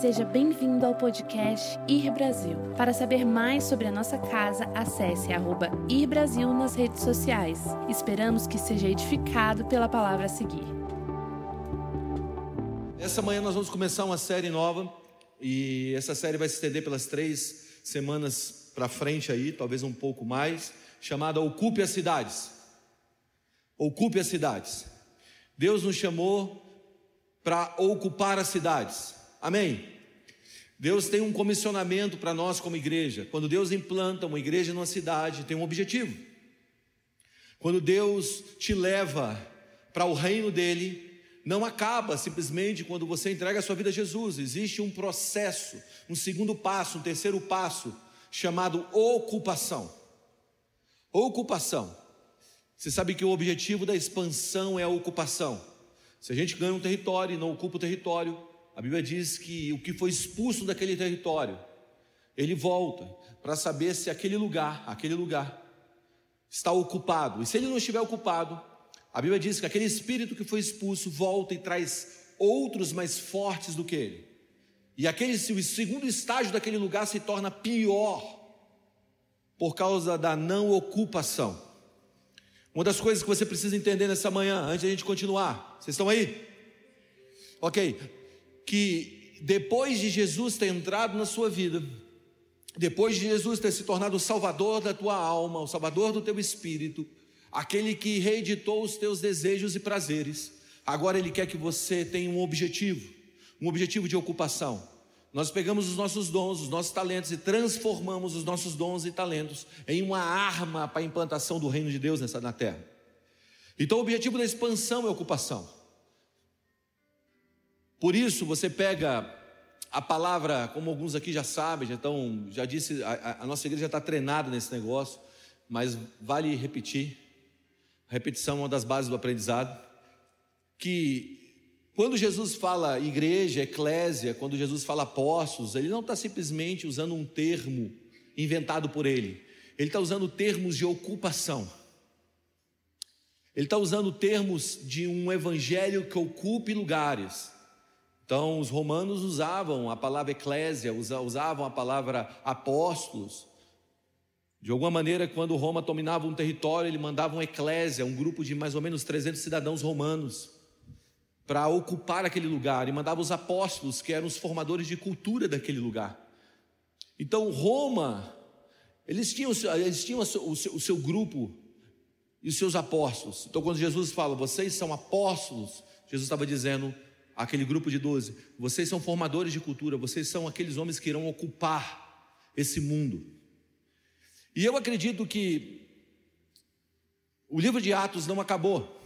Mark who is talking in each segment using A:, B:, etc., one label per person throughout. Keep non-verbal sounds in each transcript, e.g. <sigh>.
A: Seja bem-vindo ao podcast Ir Brasil. Para saber mais sobre a nossa casa, acesse arroba Ir Brasil nas redes sociais. Esperamos que seja edificado pela palavra a seguir.
B: Essa manhã nós vamos começar uma série nova e essa série vai se estender pelas três semanas para frente aí, talvez um pouco mais, chamada Ocupe as Cidades. Ocupe as Cidades. Deus nos chamou para ocupar as cidades. Amém? Deus tem um comissionamento para nós como igreja. Quando Deus implanta uma igreja numa cidade, tem um objetivo. Quando Deus te leva para o reino dele, não acaba simplesmente quando você entrega a sua vida a Jesus. Existe um processo, um segundo passo, um terceiro passo, chamado ocupação. Ocupação. Você sabe que o objetivo da expansão é a ocupação. Se a gente ganha um território e não ocupa o território, a Bíblia diz que o que foi expulso daquele território, ele volta para saber se aquele lugar, aquele lugar está ocupado. E se ele não estiver ocupado, a Bíblia diz que aquele espírito que foi expulso volta e traz outros mais fortes do que ele. E aquele o segundo estágio daquele lugar se torna pior por causa da não ocupação. Uma das coisas que você precisa entender nessa manhã, antes de a gente continuar, vocês estão aí? Ok, que depois de Jesus ter entrado na sua vida, depois de Jesus ter se tornado o salvador da tua alma, o salvador do teu espírito, aquele que reeditou os teus desejos e prazeres, agora ele quer que você tenha um objetivo, um objetivo de ocupação. Nós pegamos os nossos dons, os nossos talentos e transformamos os nossos dons e talentos em uma arma para a implantação do reino de Deus nessa na terra. Então o objetivo da expansão é ocupação. Por isso você pega a palavra, como alguns aqui já sabem, já estão, já disse, a, a nossa igreja já está treinada nesse negócio, mas vale repetir. A repetição é uma das bases do aprendizado. Que quando Jesus fala igreja, eclésia, quando Jesus fala apóstolos, ele não está simplesmente usando um termo inventado por ele, ele está usando termos de ocupação. Ele está usando termos de um evangelho que ocupe lugares. Então, os romanos usavam a palavra eclésia, usavam a palavra apóstolos. De alguma maneira, quando Roma dominava um território, ele mandava uma eclésia, um grupo de mais ou menos 300 cidadãos romanos, para ocupar aquele lugar, e mandava os apóstolos, que eram os formadores de cultura daquele lugar. Então, Roma, eles tinham, eles tinham o, seu, o seu grupo e os seus apóstolos. Então, quando Jesus fala, vocês são apóstolos, Jesus estava dizendo, aquele grupo de doze: vocês são formadores de cultura, vocês são aqueles homens que irão ocupar esse mundo. E eu acredito que o livro de Atos não acabou.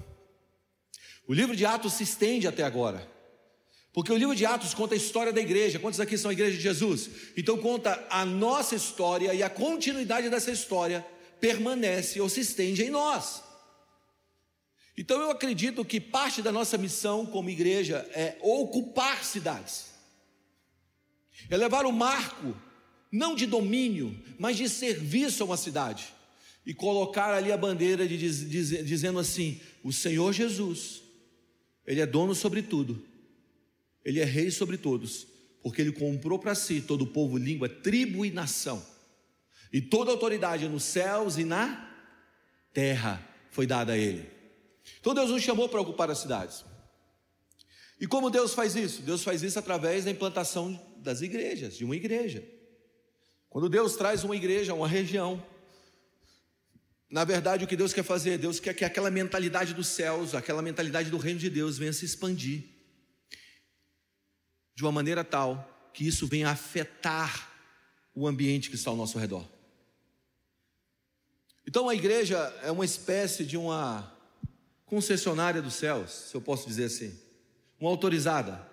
B: O livro de Atos se estende até agora. Porque o livro de Atos conta a história da igreja. Quantos aqui são a igreja de Jesus? Então conta a nossa história e a continuidade dessa história permanece ou se estende em nós. Então eu acredito que parte da nossa missão como igreja é ocupar cidades, é levar o marco, não de domínio, mas de serviço a uma cidade, e colocar ali a bandeira de, diz, dizendo assim: o Senhor Jesus, Ele é dono sobre tudo, Ele é rei sobre todos, porque Ele comprou para si todo o povo, língua, tribo e nação, e toda autoridade nos céus e na terra foi dada a Ele. Então Deus nos chamou para ocupar as cidades. E como Deus faz isso? Deus faz isso através da implantação das igrejas, de uma igreja. Quando Deus traz uma igreja, uma região, na verdade o que Deus quer fazer? Deus quer que aquela mentalidade dos céus, aquela mentalidade do reino de Deus venha se expandir de uma maneira tal que isso venha afetar o ambiente que está ao nosso redor. Então a igreja é uma espécie de uma concessionária dos céus, se eu posso dizer assim, uma autorizada.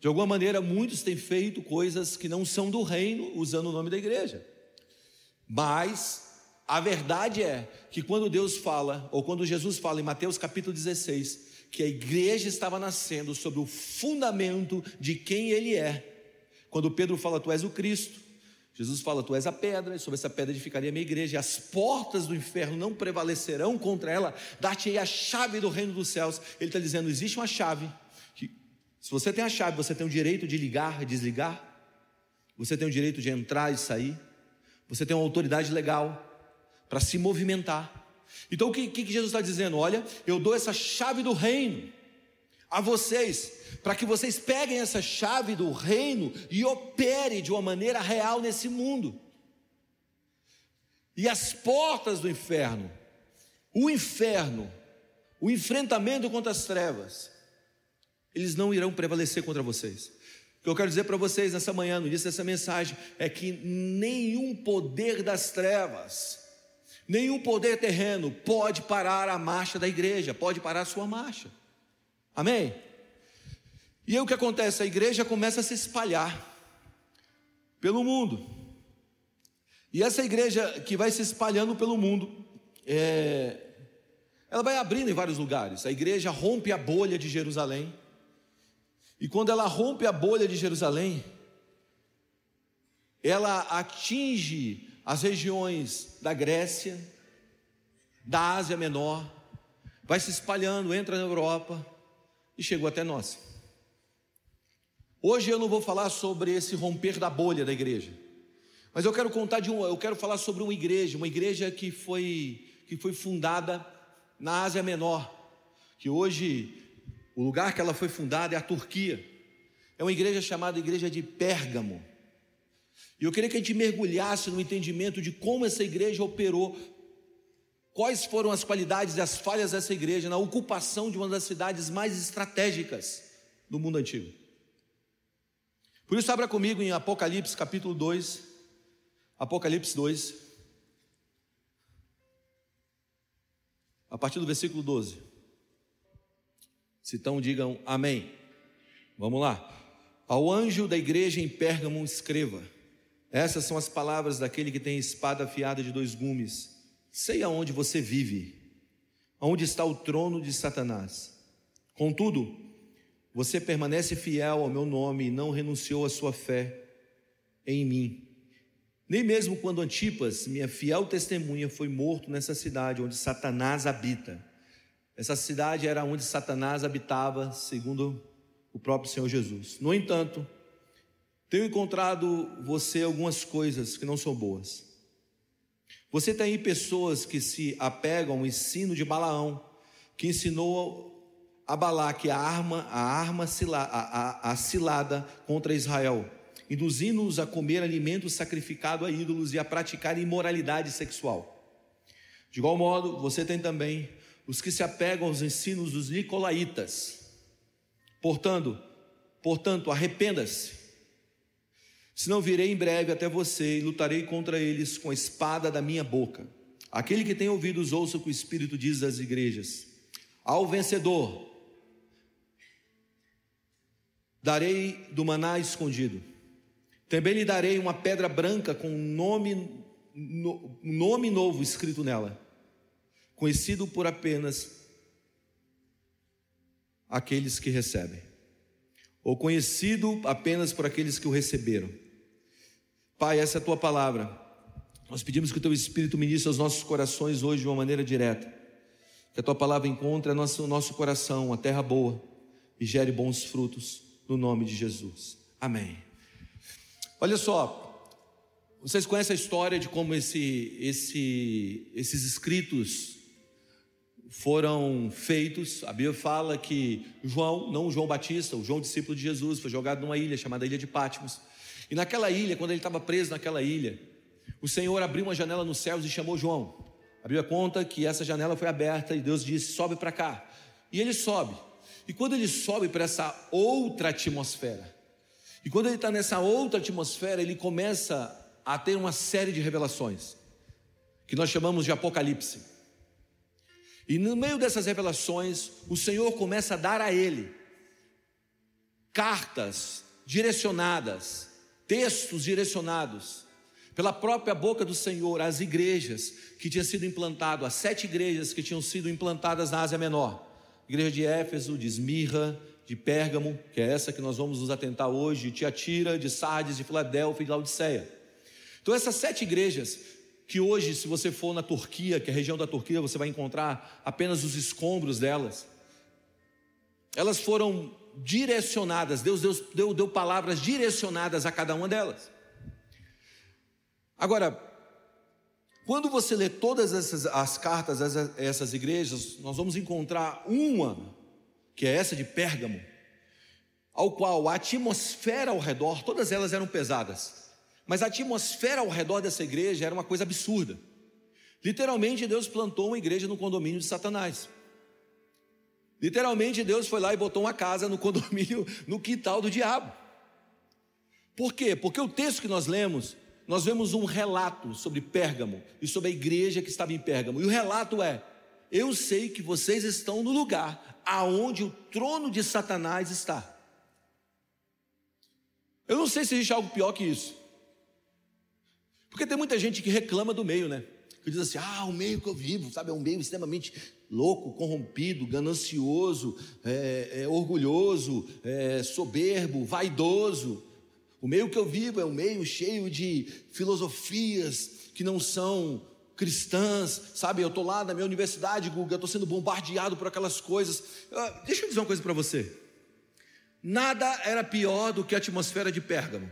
B: De alguma maneira, muitos têm feito coisas que não são do reino, usando o nome da igreja. Mas a verdade é que quando Deus fala, ou quando Jesus fala em Mateus capítulo 16, que a igreja estava nascendo sobre o fundamento de quem ele é. Quando Pedro fala, Tu és o Cristo, Jesus fala: Tu és a pedra, e sobre essa pedra edificaria a minha igreja, e as portas do inferno não prevalecerão contra ela, dar-te-ei a chave do reino dos céus. Ele está dizendo: existe uma chave, que Se você tem a chave, você tem o direito de ligar e desligar. Você tem o direito de entrar e sair. Você tem uma autoridade legal para se movimentar. Então o que, que Jesus está dizendo? Olha, eu dou essa chave do reino a vocês, para que vocês peguem essa chave do reino e operem de uma maneira real nesse mundo. E as portas do inferno, o inferno, o enfrentamento contra as trevas, eles não irão prevalecer contra vocês. O que eu quero dizer para vocês nessa manhã, no início dessa mensagem, é que nenhum poder das trevas, nenhum poder terreno pode parar a marcha da igreja, pode parar a sua marcha. Amém? E aí o que acontece? A igreja começa a se espalhar pelo mundo. E essa igreja que vai se espalhando pelo mundo, é, ela vai abrindo em vários lugares. A igreja rompe a bolha de Jerusalém. E quando ela rompe a bolha de Jerusalém, ela atinge as regiões da Grécia, da Ásia Menor, vai se espalhando, entra na Europa e chegou até nós. Hoje eu não vou falar sobre esse romper da bolha da igreja, mas eu quero contar de um, eu quero falar sobre uma igreja, uma igreja que foi que foi fundada na Ásia Menor, que hoje o lugar que ela foi fundada é a Turquia. É uma igreja chamada Igreja de Pérgamo. E eu queria que a gente mergulhasse no entendimento de como essa igreja operou, quais foram as qualidades e as falhas dessa igreja na ocupação de uma das cidades mais estratégicas do mundo antigo. Por isso, abra comigo em Apocalipse capítulo 2. Apocalipse 2. A partir do versículo 12. Se então digam amém. Vamos lá. Ao anjo da igreja em Pérgamo escreva: Essas são as palavras daquele que tem espada afiada de dois gumes. Sei aonde você vive, aonde está o trono de Satanás. Contudo, você permanece fiel ao meu nome e não renunciou à sua fé em mim. Nem mesmo quando Antipas, minha fiel testemunha, foi morto nessa cidade onde Satanás habita. Essa cidade era onde Satanás habitava, segundo o próprio Senhor Jesus. No entanto, tenho encontrado você algumas coisas que não são boas. Você tem aí pessoas que se apegam ao ensino de Balaão, que ensinou a Balaque a arma, a arma a, a, a cilada contra Israel, induzindo-os a comer alimento sacrificado a ídolos e a praticar imoralidade sexual. De igual modo, você tem também os que se apegam aos ensinos dos nicolaítas. Portanto, portanto, arrependa-se. Senão virei em breve até você e lutarei contra eles com a espada da minha boca. Aquele que tem ouvidos, ouça o que o Espírito diz às igrejas. Ao vencedor, darei do maná escondido. Também lhe darei uma pedra branca com um nome, um nome novo escrito nela conhecido por apenas aqueles que recebem, ou conhecido apenas por aqueles que o receberam. Pai, essa é a tua palavra. Nós pedimos que o teu Espírito ministre aos nossos corações hoje de uma maneira direta. Que a tua palavra encontre o nosso, coração, uma terra boa, e gere bons frutos, no nome de Jesus. Amém. Olha só, vocês conhecem a história de como esse, esse, esses escritos foram feitos. A Bíblia fala que João, não João Batista, o João discípulo de Jesus, foi jogado numa ilha chamada Ilha de Patmos. E naquela ilha, quando ele estava preso naquela ilha, o Senhor abriu uma janela nos céus e chamou João. A Bíblia conta que essa janela foi aberta e Deus disse: sobe para cá. E ele sobe. E quando ele sobe para essa outra atmosfera, e quando ele está nessa outra atmosfera, ele começa a ter uma série de revelações, que nós chamamos de Apocalipse. E no meio dessas revelações, o Senhor começa a dar a ele cartas direcionadas, textos direcionados pela própria boca do Senhor às igrejas que tinham sido implantado, as sete igrejas que tinham sido implantadas na Ásia Menor. Igreja de Éfeso, de Esmirra, de Pérgamo, que é essa que nós vamos nos atentar hoje, de Tiatira, de Sardes, de Filadélfia e de Laodiceia. Então essas sete igrejas que hoje, se você for na Turquia, que é a região da Turquia, você vai encontrar apenas os escombros delas. Elas foram direcionadas, Deus deu, deu, deu palavras direcionadas a cada uma delas. Agora, quando você lê todas essas as cartas a essas igrejas, nós vamos encontrar uma, que é essa de Pérgamo, ao qual a atmosfera ao redor, todas elas eram pesadas, mas a atmosfera ao redor dessa igreja era uma coisa absurda. Literalmente, Deus plantou uma igreja no condomínio de Satanás. Literalmente, Deus foi lá e botou uma casa no condomínio, no quintal do diabo. Por quê? Porque o texto que nós lemos, nós vemos um relato sobre Pérgamo e sobre a igreja que estava em Pérgamo. E o relato é: Eu sei que vocês estão no lugar aonde o trono de Satanás está. Eu não sei se existe algo pior que isso. Porque tem muita gente que reclama do meio, né? Que diz assim: ah, o meio que eu vivo, sabe, é um meio extremamente louco, corrompido, ganancioso, é, é, orgulhoso, é, soberbo, vaidoso. O meio que eu vivo é um meio cheio de filosofias que não são cristãs, sabe? Eu estou lá na minha universidade, Guga, estou sendo bombardeado por aquelas coisas. Uh, deixa eu dizer uma coisa para você. Nada era pior do que a atmosfera de Pérgamo.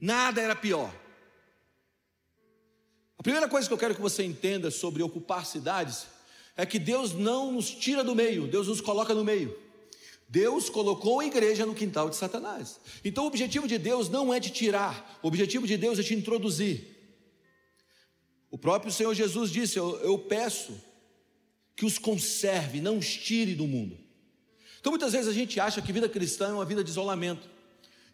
B: Nada era pior. A primeira coisa que eu quero que você entenda sobre ocupar cidades é que Deus não nos tira do meio, Deus nos coloca no meio. Deus colocou a igreja no quintal de Satanás. Então o objetivo de Deus não é te tirar, o objetivo de Deus é te introduzir. O próprio Senhor Jesus disse: Eu, eu peço que os conserve, não os tire do mundo. Então muitas vezes a gente acha que vida cristã é uma vida de isolamento.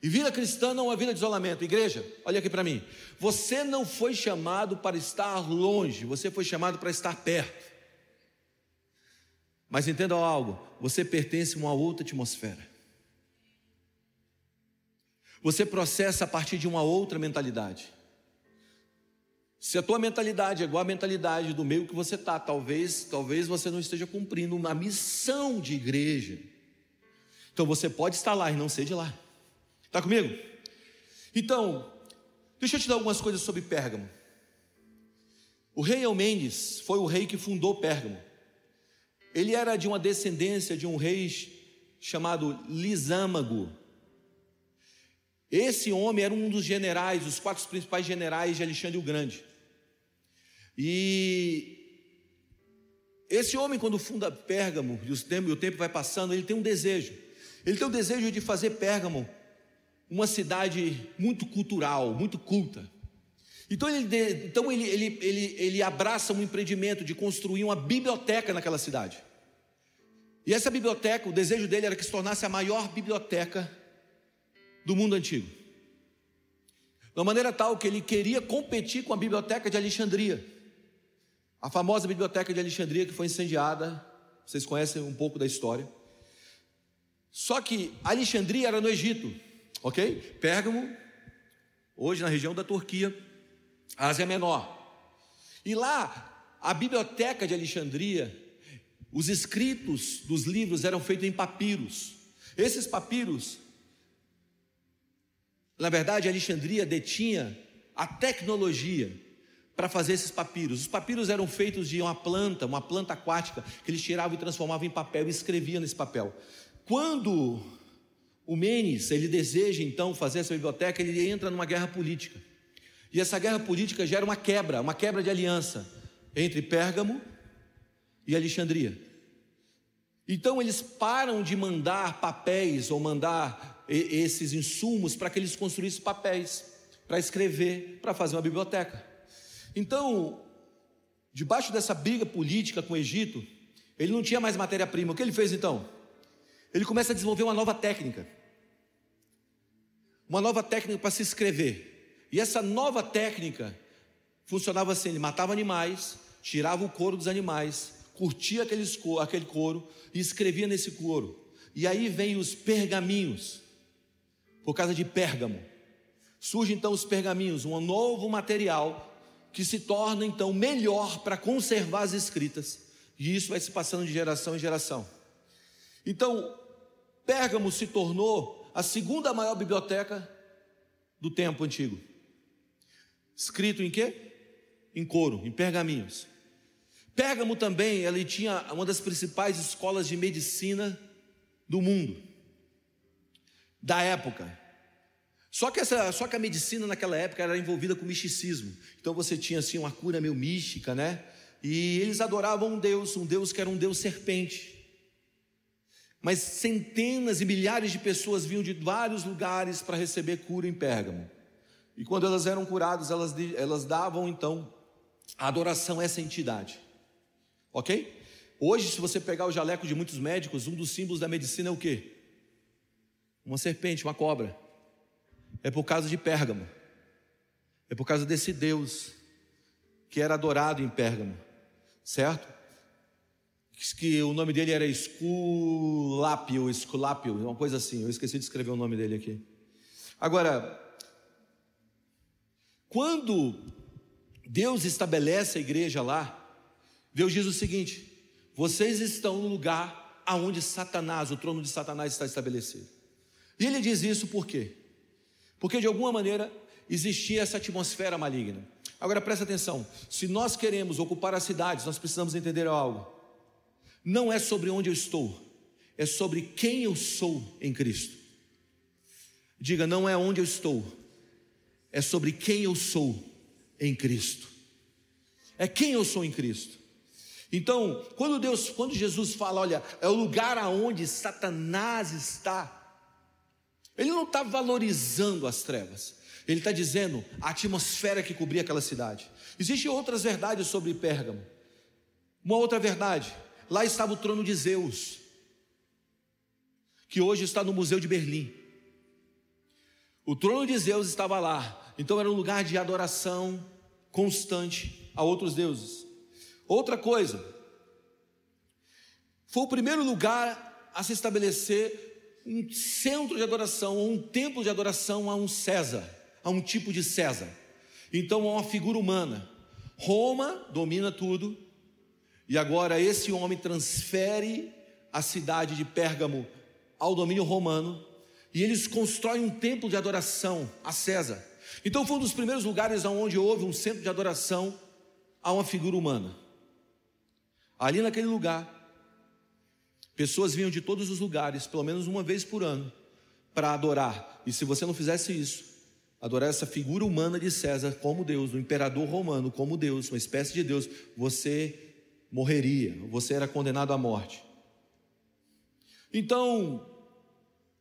B: E vida cristã não é vida de isolamento. Igreja, olha aqui para mim. Você não foi chamado para estar longe, você foi chamado para estar perto. Mas entenda algo: você pertence a uma outra atmosfera. Você processa a partir de uma outra mentalidade. Se a tua mentalidade é igual à mentalidade do meio que você está, talvez, talvez você não esteja cumprindo uma missão de igreja. Então você pode estar lá e não ser de lá. Está comigo? Então, deixa eu te dar algumas coisas sobre Pérgamo. O rei Eumenes foi o rei que fundou Pérgamo. Ele era de uma descendência de um rei chamado Lisâmago. Esse homem era um dos generais, os quatro principais generais de Alexandre o Grande. E esse homem, quando funda Pérgamo, e o tempo, o tempo vai passando, ele tem um desejo. Ele tem o desejo de fazer Pérgamo uma cidade muito cultural, muito culta. Então ele, então ele, ele, ele, ele abraça um empreendimento de construir uma biblioteca naquela cidade. E essa biblioteca, o desejo dele era que se tornasse a maior biblioteca do mundo antigo. De uma maneira tal que ele queria competir com a biblioteca de Alexandria. A famosa biblioteca de Alexandria que foi incendiada, vocês conhecem um pouco da história. Só que Alexandria era no Egito ok? Pérgamo, hoje na região da Turquia, Ásia Menor. E lá, a biblioteca de Alexandria, os escritos dos livros eram feitos em papiros. Esses papiros, na verdade, Alexandria detinha a tecnologia para fazer esses papiros. Os papiros eram feitos de uma planta, uma planta aquática, que eles tiravam e transformavam em papel e escreviam nesse papel. Quando o Menes, ele deseja então fazer essa biblioteca, ele entra numa guerra política. E essa guerra política gera uma quebra, uma quebra de aliança entre Pérgamo e Alexandria. Então eles param de mandar papéis ou mandar esses insumos para que eles construíssem papéis para escrever, para fazer uma biblioteca. Então, debaixo dessa briga política com o Egito, ele não tinha mais matéria-prima. O que ele fez então? Ele começa a desenvolver uma nova técnica uma nova técnica para se escrever. E essa nova técnica funcionava assim: ele matava animais, tirava o couro dos animais, curtia aqueles, aquele couro e escrevia nesse couro. E aí vem os pergaminhos, por causa de Pérgamo. Surge então os pergaminhos, um novo material que se torna então melhor para conservar as escritas. E isso vai se passando de geração em geração. Então, Pérgamo se tornou a segunda maior biblioteca do tempo antigo. Escrito em quê? Em couro, em pergaminhos. Pérgamo também, ele tinha uma das principais escolas de medicina do mundo, da época. Só que, essa, só que a medicina naquela época era envolvida com misticismo. Então você tinha assim uma cura meio mística, né? E eles adoravam um Deus, um Deus que era um Deus serpente. Mas centenas e milhares de pessoas vinham de vários lugares para receber cura em Pérgamo. E quando elas eram curadas, elas, elas davam então a adoração a essa entidade. Ok? Hoje, se você pegar o jaleco de muitos médicos, um dos símbolos da medicina é o quê? Uma serpente, uma cobra. É por causa de Pérgamo. É por causa desse Deus que era adorado em Pérgamo, certo? Que o nome dele era Esculápio, Esculápio, uma coisa assim. Eu esqueci de escrever o nome dele aqui. Agora, quando Deus estabelece a igreja lá, Deus diz o seguinte: vocês estão no lugar aonde Satanás, o trono de Satanás está estabelecido. E ele diz isso por quê? Porque de alguma maneira existia essa atmosfera maligna. Agora presta atenção: se nós queremos ocupar as cidades, nós precisamos entender algo. Não é sobre onde eu estou, é sobre quem eu sou em Cristo. Diga, não é onde eu estou, é sobre quem eu sou em Cristo. É quem eu sou em Cristo. Então, quando Deus, quando Jesus fala, olha, é o lugar aonde Satanás está, ele não está valorizando as trevas, ele está dizendo a atmosfera que cobria aquela cidade. Existem outras verdades sobre Pérgamo. Uma outra verdade, lá estava o trono de Zeus, que hoje está no Museu de Berlim. O trono de Zeus estava lá, então era um lugar de adoração constante a outros deuses. Outra coisa, foi o primeiro lugar a se estabelecer um centro de adoração, ou um templo de adoração a um César, a um tipo de César. Então, a uma figura humana. Roma domina tudo, e agora esse homem transfere a cidade de Pérgamo ao domínio romano, e eles constroem um templo de adoração a César. Então foi um dos primeiros lugares onde houve um centro de adoração a uma figura humana. Ali naquele lugar, pessoas vinham de todos os lugares, pelo menos uma vez por ano, para adorar. E se você não fizesse isso, adorar essa figura humana de César como Deus, do imperador romano como Deus, uma espécie de Deus, você morreria, você era condenado à morte. Então,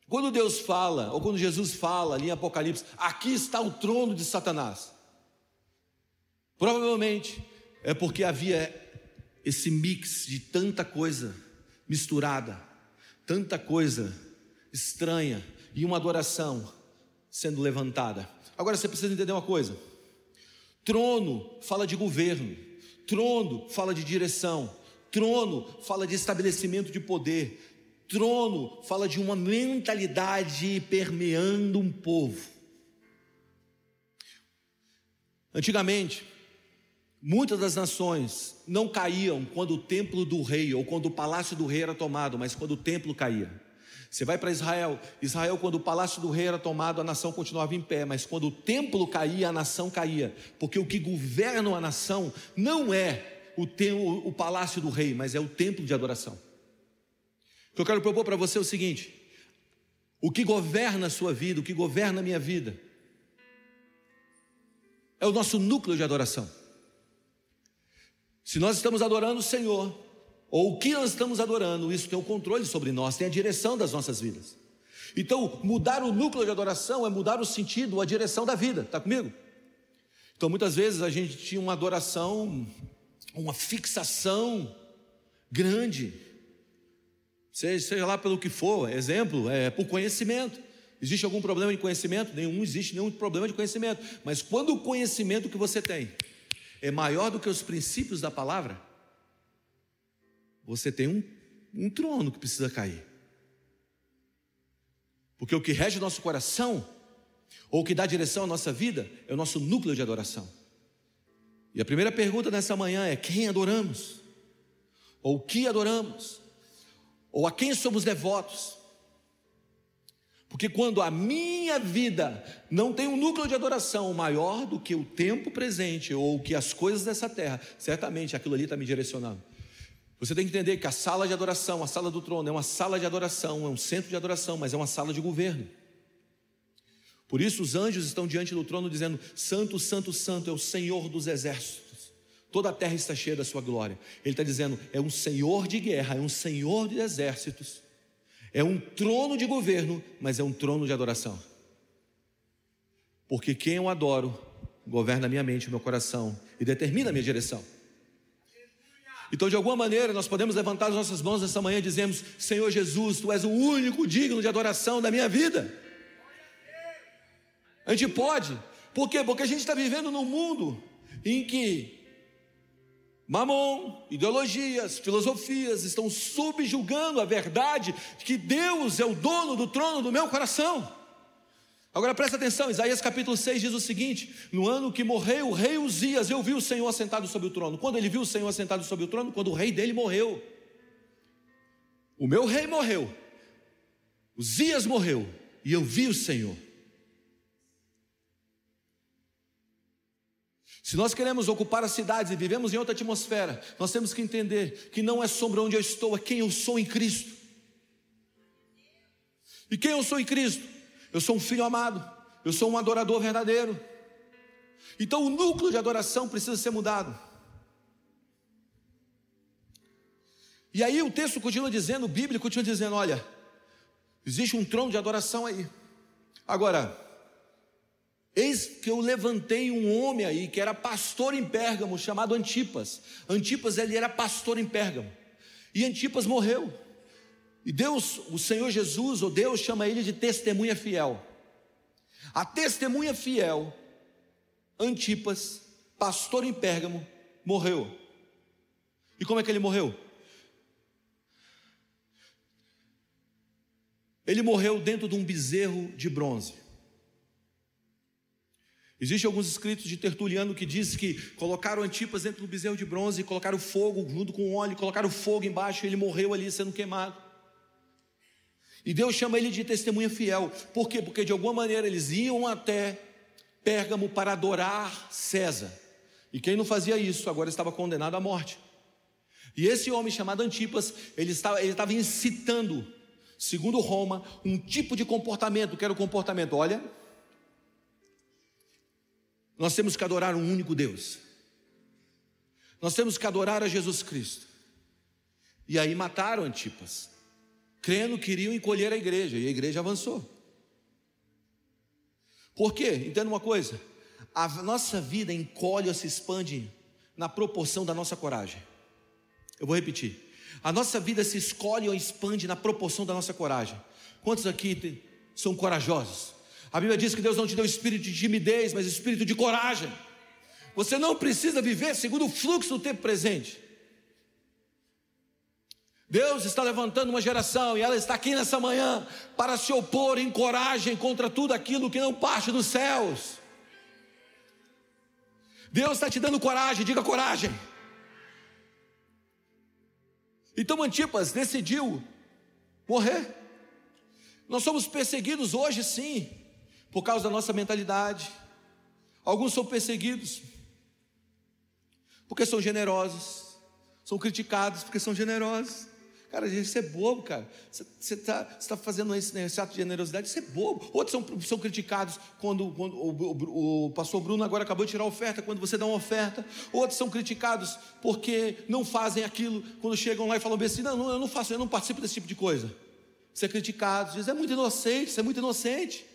B: quando Deus fala, ou quando Jesus fala ali em Apocalipse, aqui está o trono de Satanás, provavelmente é porque havia esse mix de tanta coisa misturada, tanta coisa estranha e uma adoração sendo levantada. Agora você precisa entender uma coisa: trono fala de governo, trono fala de direção, trono fala de estabelecimento de poder, trono fala de uma mentalidade permeando um povo. Antigamente, Muitas das nações não caíam quando o templo do rei ou quando o palácio do rei era tomado, mas quando o templo caía. Você vai para Israel, Israel, quando o palácio do rei era tomado, a nação continuava em pé, mas quando o templo caía, a nação caía, porque o que governa a nação não é o, o palácio do rei, mas é o templo de adoração. O que eu quero propor para você é o seguinte: o que governa a sua vida, o que governa a minha vida, é o nosso núcleo de adoração. Se nós estamos adorando o Senhor, ou o que nós estamos adorando, isso tem o controle sobre nós, tem a direção das nossas vidas. Então, mudar o núcleo de adoração é mudar o sentido, a direção da vida, está comigo? Então, muitas vezes a gente tinha uma adoração, uma fixação grande, seja, seja lá pelo que for, exemplo, é por conhecimento. Existe algum problema de conhecimento? Nenhum existe nenhum problema de conhecimento. Mas quando o conhecimento que você tem é maior do que os princípios da palavra, você tem um, um trono que precisa cair. Porque o que rege o nosso coração, ou o que dá direção à nossa vida, é o nosso núcleo de adoração. E a primeira pergunta nessa manhã é: quem adoramos? Ou o que adoramos? Ou a quem somos devotos? Porque quando a minha vida não tem um núcleo de adoração maior do que o tempo presente ou que as coisas dessa terra, certamente aquilo ali está me direcionando. Você tem que entender que a sala de adoração, a sala do trono, é uma sala de adoração, é um centro de adoração, mas é uma sala de governo. Por isso os anjos estão diante do trono dizendo: Santo, Santo, Santo é o Senhor dos exércitos. Toda a terra está cheia da sua glória. Ele está dizendo: é um Senhor de guerra, é um Senhor de exércitos. É um trono de governo, mas é um trono de adoração. Porque quem eu adoro governa minha mente, o meu coração e determina a minha direção. Então, de alguma maneira, nós podemos levantar as nossas mãos nessa manhã e dizemos: Senhor Jesus, Tu és o único digno de adoração da minha vida. A gente pode, por quê? Porque a gente está vivendo num mundo em que mamon, ideologias, filosofias estão subjugando a verdade de que Deus é o dono do trono do meu coração. Agora presta atenção, Isaías capítulo 6 diz o seguinte: No ano que morreu o rei Uzias, eu vi o Senhor assentado sobre o trono. Quando ele viu o Senhor assentado sobre o trono, quando o rei dele morreu. O meu rei morreu, Uzias morreu, e eu vi o Senhor. Se nós queremos ocupar as cidades e vivemos em outra atmosfera, nós temos que entender que não é sombra onde eu estou, é quem eu sou em Cristo. E quem eu sou em Cristo? Eu sou um filho amado, eu sou um adorador verdadeiro. Então o núcleo de adoração precisa ser mudado. E aí o texto continua dizendo, o Bíblia continua dizendo: olha, existe um trono de adoração aí. Agora, eis que eu levantei um homem aí que era pastor em Pérgamo, chamado Antipas. Antipas ele era pastor em Pérgamo. E Antipas morreu. E Deus, o Senhor Jesus, ou Deus chama ele de testemunha fiel. A testemunha fiel, Antipas, pastor em Pérgamo, morreu. E como é que ele morreu? Ele morreu dentro de um bezerro de bronze. Existem alguns escritos de Tertuliano que diz que colocaram Antipas dentro do bezerro de bronze, colocaram fogo junto com óleo, colocaram fogo embaixo e ele morreu ali sendo queimado. E Deus chama ele de testemunha fiel. Por quê? Porque de alguma maneira eles iam até Pérgamo para adorar César. E quem não fazia isso agora estava condenado à morte. E esse homem chamado Antipas, ele estava, ele estava incitando, segundo Roma, um tipo de comportamento, que era o comportamento, olha, nós temos que adorar um único Deus. Nós temos que adorar a Jesus Cristo. E aí mataram Antipas crendo que iriam encolher a igreja, e a igreja avançou. Por quê? Entenda uma coisa: a nossa vida encolhe ou se expande na proporção da nossa coragem. Eu vou repetir. A nossa vida se escolhe ou expande na proporção da nossa coragem. Quantos aqui são corajosos? A Bíblia diz que Deus não te deu espírito de timidez, mas espírito de coragem. Você não precisa viver segundo o fluxo do tempo presente. Deus está levantando uma geração e ela está aqui nessa manhã para se opor em coragem contra tudo aquilo que não parte dos céus. Deus está te dando coragem, diga coragem. Então Antipas decidiu morrer. Nós somos perseguidos hoje, sim, por causa da nossa mentalidade. Alguns são perseguidos porque são generosos, são criticados porque são generosos. Cara, isso é bobo, cara. Você está tá fazendo esse, né, esse, ato de generosidade, isso é bobo. Outros são, são criticados quando, quando o, o, o, pastor Bruno agora acabou de tirar a oferta, quando você dá uma oferta. Outros são criticados porque não fazem aquilo, quando chegam lá e falam bem assim: não, não, eu não faço, eu não participo desse tipo de coisa. Você é criticado, diz, é muito inocente, você é muito inocente.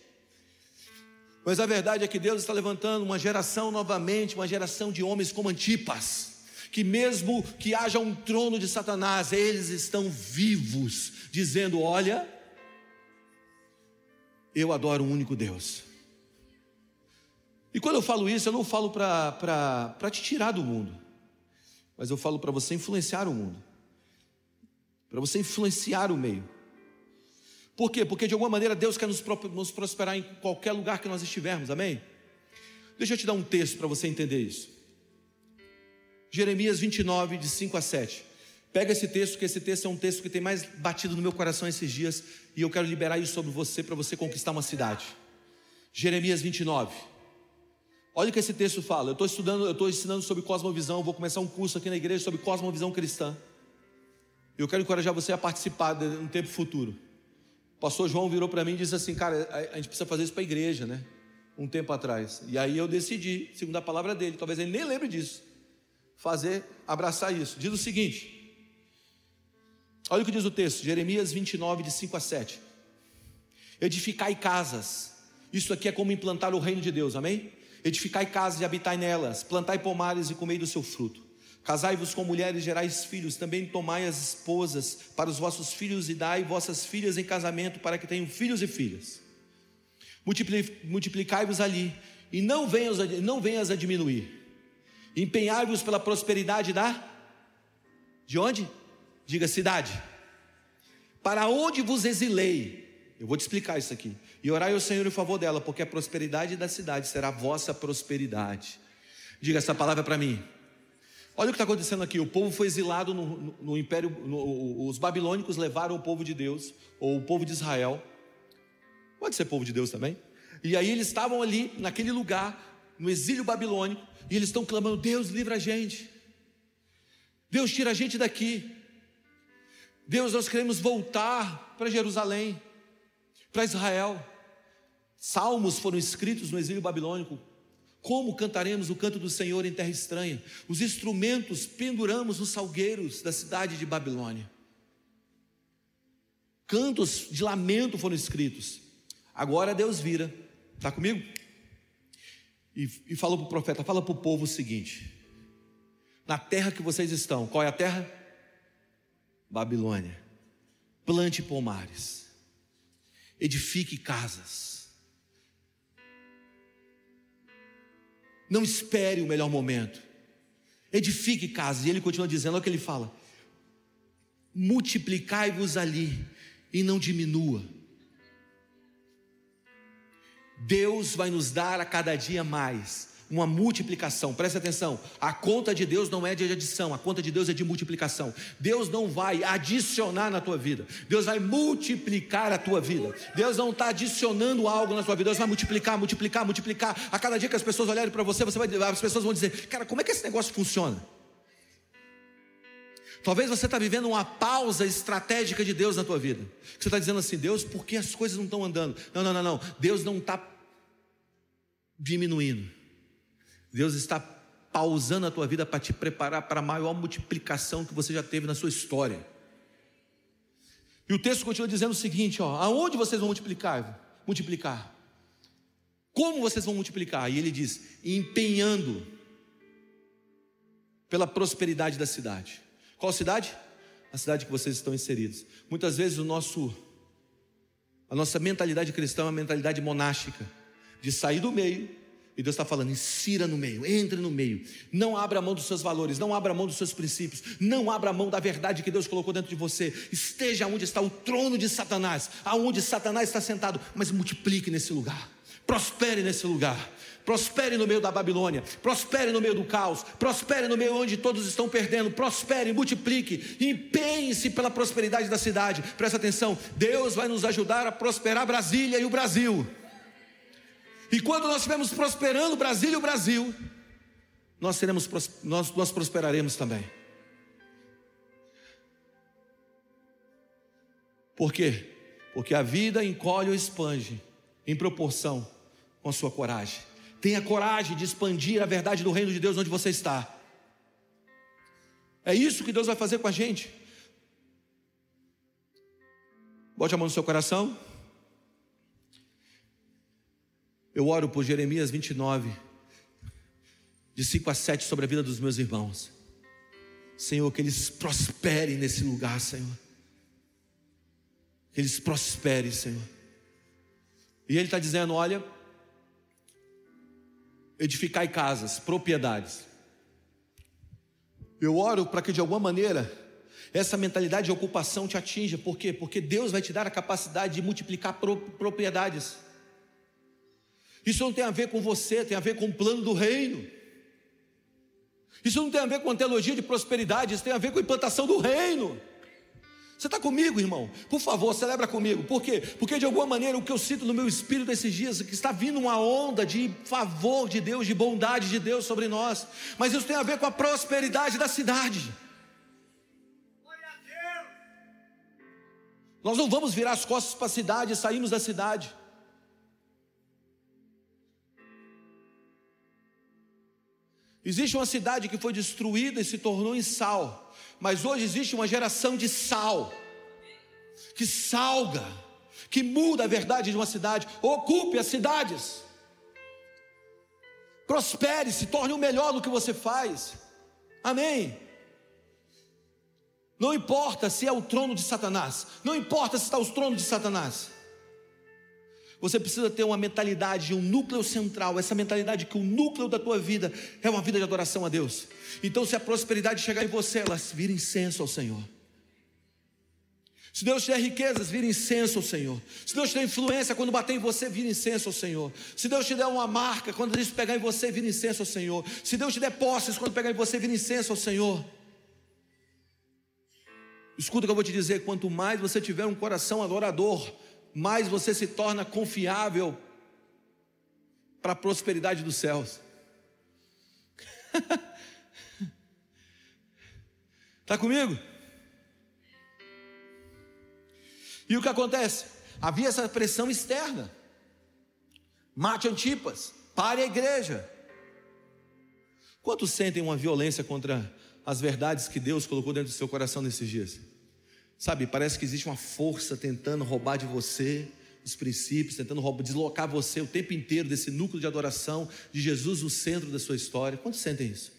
B: Mas a verdade é que Deus está levantando uma geração novamente, uma geração de homens como Antipas que mesmo que haja um trono de Satanás, eles estão vivos, dizendo: Olha, eu adoro um único Deus. E quando eu falo isso, eu não falo para te tirar do mundo, mas eu falo para você influenciar o mundo, para você influenciar o meio. Por quê? Porque de alguma maneira Deus quer nos, nos prosperar em qualquer lugar que nós estivermos, amém? Deixa eu te dar um texto para você entender isso. Jeremias 29, de 5 a 7. Pega esse texto, que esse texto é um texto que tem mais batido no meu coração esses dias, e eu quero liberar isso sobre você para você conquistar uma cidade. Jeremias 29. Olha o que esse texto fala. Eu estou estudando, eu estou ensinando sobre cosmovisão, vou começar um curso aqui na igreja sobre cosmovisão cristã. Eu quero encorajar você a participar de um tempo futuro. O pastor João virou para mim e disse assim: Cara, a gente precisa fazer isso para a igreja, né? Um tempo atrás. E aí eu decidi, segundo a palavra dele, talvez ele nem lembre disso, fazer, abraçar isso. Diz o seguinte: Olha o que diz o texto, Jeremias 29, de 5 a 7. Edificai casas. Isso aqui é como implantar o reino de Deus, amém? Edificai casas e habitai nelas, plantai pomares e comei do seu fruto. Casai-vos com mulheres, gerais filhos, também tomai as esposas para os vossos filhos e dai vossas filhas em casamento para que tenham filhos e filhas. Multiplicai-vos ali e não venhas, não venhas a diminuir. Empenhai-vos pela prosperidade da de onde? Diga cidade. Para onde vos exilei? Eu vou te explicar isso aqui. E orai ao Senhor em favor dela, porque a prosperidade da cidade será a vossa prosperidade. Diga essa palavra para mim. Olha o que está acontecendo aqui: o povo foi exilado no, no, no império, no, os babilônicos levaram o povo de Deus, ou o povo de Israel, pode ser povo de Deus também, e aí eles estavam ali, naquele lugar, no exílio babilônico, e eles estão clamando: Deus livra a gente, Deus tira a gente daqui, Deus, nós queremos voltar para Jerusalém, para Israel. Salmos foram escritos no exílio babilônico, como cantaremos o canto do Senhor em terra estranha? Os instrumentos penduramos nos salgueiros da cidade de Babilônia. Cantos de lamento foram escritos. Agora Deus vira, está comigo? E, e falou para o profeta: fala para o povo o seguinte: na terra que vocês estão, qual é a terra? Babilônia. Plante pomares, edifique casas Não espere o melhor momento. Edifique casa. E ele continua dizendo, olha o que ele fala: multiplicai-vos ali e não diminua. Deus vai nos dar a cada dia mais uma multiplicação. Preste atenção, a conta de Deus não é de adição, a conta de Deus é de multiplicação. Deus não vai adicionar na tua vida, Deus vai multiplicar a tua vida. Deus não está adicionando algo na tua vida, Deus vai multiplicar, multiplicar, multiplicar. A cada dia que as pessoas olharem para você, você vai, as pessoas vão dizer: Cara, como é que esse negócio funciona? Talvez você está vivendo uma pausa estratégica de Deus na tua vida. Você está dizendo assim, Deus, por que as coisas não estão andando? Não, não, não, não. Deus não está diminuindo. Deus está pausando a tua vida para te preparar para a maior multiplicação que você já teve na sua história. E o texto continua dizendo o seguinte: ó, aonde vocês vão multiplicar? Multiplicar. Como vocês vão multiplicar? E ele diz: empenhando pela prosperidade da cidade. Qual cidade? A cidade que vocês estão inseridos. Muitas vezes o nosso a nossa mentalidade cristã é uma mentalidade monástica, de sair do meio e Deus está falando, insira no meio, entre no meio. Não abra mão dos seus valores, não abra mão dos seus princípios, não abra mão da verdade que Deus colocou dentro de você. Esteja onde está o trono de Satanás, aonde Satanás está sentado, mas multiplique nesse lugar. Prospere nesse lugar. Prospere no meio da Babilônia, prospere no meio do caos, prospere no meio onde todos estão perdendo, prospere, multiplique, empenhe-se pela prosperidade da cidade. Presta atenção, Deus vai nos ajudar a prosperar Brasília e o Brasil. E quando nós estivermos prosperando Brasília e o Brasil, nós, seremos, nós, nós prosperaremos também. Por quê? Porque a vida encolhe ou expande em proporção com a sua coragem. Tenha coragem de expandir a verdade do reino de Deus onde você está. É isso que Deus vai fazer com a gente. Bote a mão no seu coração. Eu oro por Jeremias 29, de 5 a 7, sobre a vida dos meus irmãos. Senhor, que eles prosperem nesse lugar, Senhor. Que eles prosperem, Senhor. E Ele está dizendo: olha, edificai casas, propriedades. Eu oro para que de alguma maneira essa mentalidade de ocupação te atinja. Por quê? Porque Deus vai te dar a capacidade de multiplicar propriedades. Isso não tem a ver com você, tem a ver com o plano do reino. Isso não tem a ver com a teologia de prosperidade, isso tem a ver com a implantação do reino. Você está comigo, irmão? Por favor, celebra comigo. Por quê? Porque de alguma maneira o que eu sinto no meu espírito esses dias é que está vindo uma onda de favor de Deus, de bondade de Deus sobre nós. Mas isso tem a ver com a prosperidade da cidade. Nós não vamos virar as costas para a cidade e sairmos da cidade. Existe uma cidade que foi destruída e se tornou em sal, mas hoje existe uma geração de sal, que salga, que muda a verdade de uma cidade, ocupe as cidades, prospere, se torne o melhor no que você faz, amém. Não importa se é o trono de Satanás, não importa se está o trono de Satanás. Você precisa ter uma mentalidade, um núcleo central, essa mentalidade que o núcleo da tua vida é uma vida de adoração a Deus. Então, se a prosperidade chegar em você, ela vira incenso ao Senhor. Se Deus te der riquezas, vira incenso ao Senhor. Se Deus te der influência, quando bater em você, vira incenso ao Senhor. Se Deus te der uma marca, quando isso pegar em você, vira incenso ao Senhor. Se Deus te der posses, quando pegar em você, vira incenso ao Senhor. Escuta o que eu vou te dizer: quanto mais você tiver um coração adorador, mais você se torna confiável para a prosperidade dos céus. Está <laughs> comigo? E o que acontece? Havia essa pressão externa. Mate Antipas, pare a igreja. Quantos sentem uma violência contra as verdades que Deus colocou dentro do seu coração nesses dias? Sabe, parece que existe uma força tentando roubar de você os princípios, tentando roubar, deslocar você o tempo inteiro desse núcleo de adoração de Jesus no centro da sua história. Quantos sentem isso?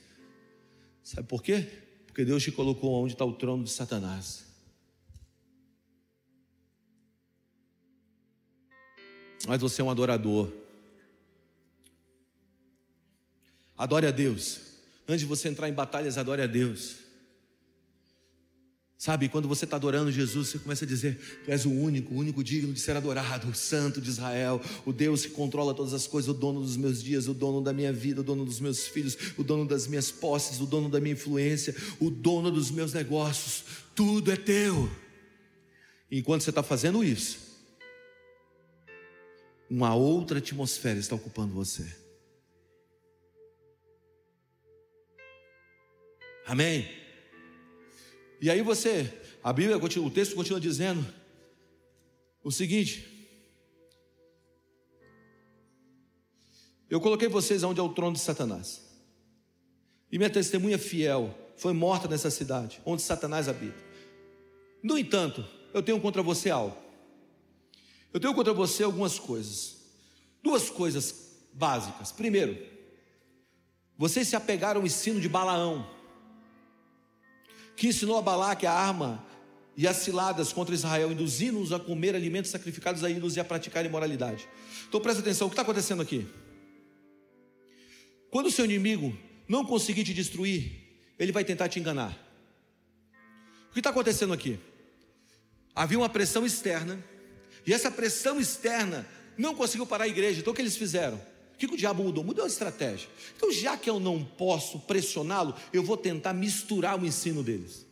B: Sabe por quê? Porque Deus te colocou onde está o trono de Satanás. Mas você é um adorador. Adore a Deus. Antes de você entrar em batalhas, adore a Deus. Sabe, quando você está adorando Jesus, você começa a dizer: Tu és o único, o único digno de ser adorado, o Santo de Israel, o Deus que controla todas as coisas, o dono dos meus dias, o dono da minha vida, o dono dos meus filhos, o dono das minhas posses, o dono da minha influência, o dono dos meus negócios, tudo é teu. Enquanto você está fazendo isso, uma outra atmosfera está ocupando você. Amém? E aí você, a Bíblia, o texto continua dizendo o seguinte: Eu coloquei vocês onde é o trono de Satanás. E minha testemunha fiel foi morta nessa cidade, onde Satanás habita. No entanto, eu tenho contra você algo. Eu tenho contra você algumas coisas. Duas coisas básicas. Primeiro, vocês se apegaram ao ensino de Balaão que ensinou a Balaque a arma e as ciladas contra Israel, induzindo-os a comer alimentos sacrificados a ídolos e a praticar imoralidade. Então presta atenção, o que está acontecendo aqui? Quando o seu inimigo não conseguir te destruir, ele vai tentar te enganar. O que está acontecendo aqui? Havia uma pressão externa, e essa pressão externa não conseguiu parar a igreja. Então o que eles fizeram? Que, que o diabo mudou? Mudou a estratégia. Então, já que eu não posso pressioná-lo, eu vou tentar misturar o ensino deles.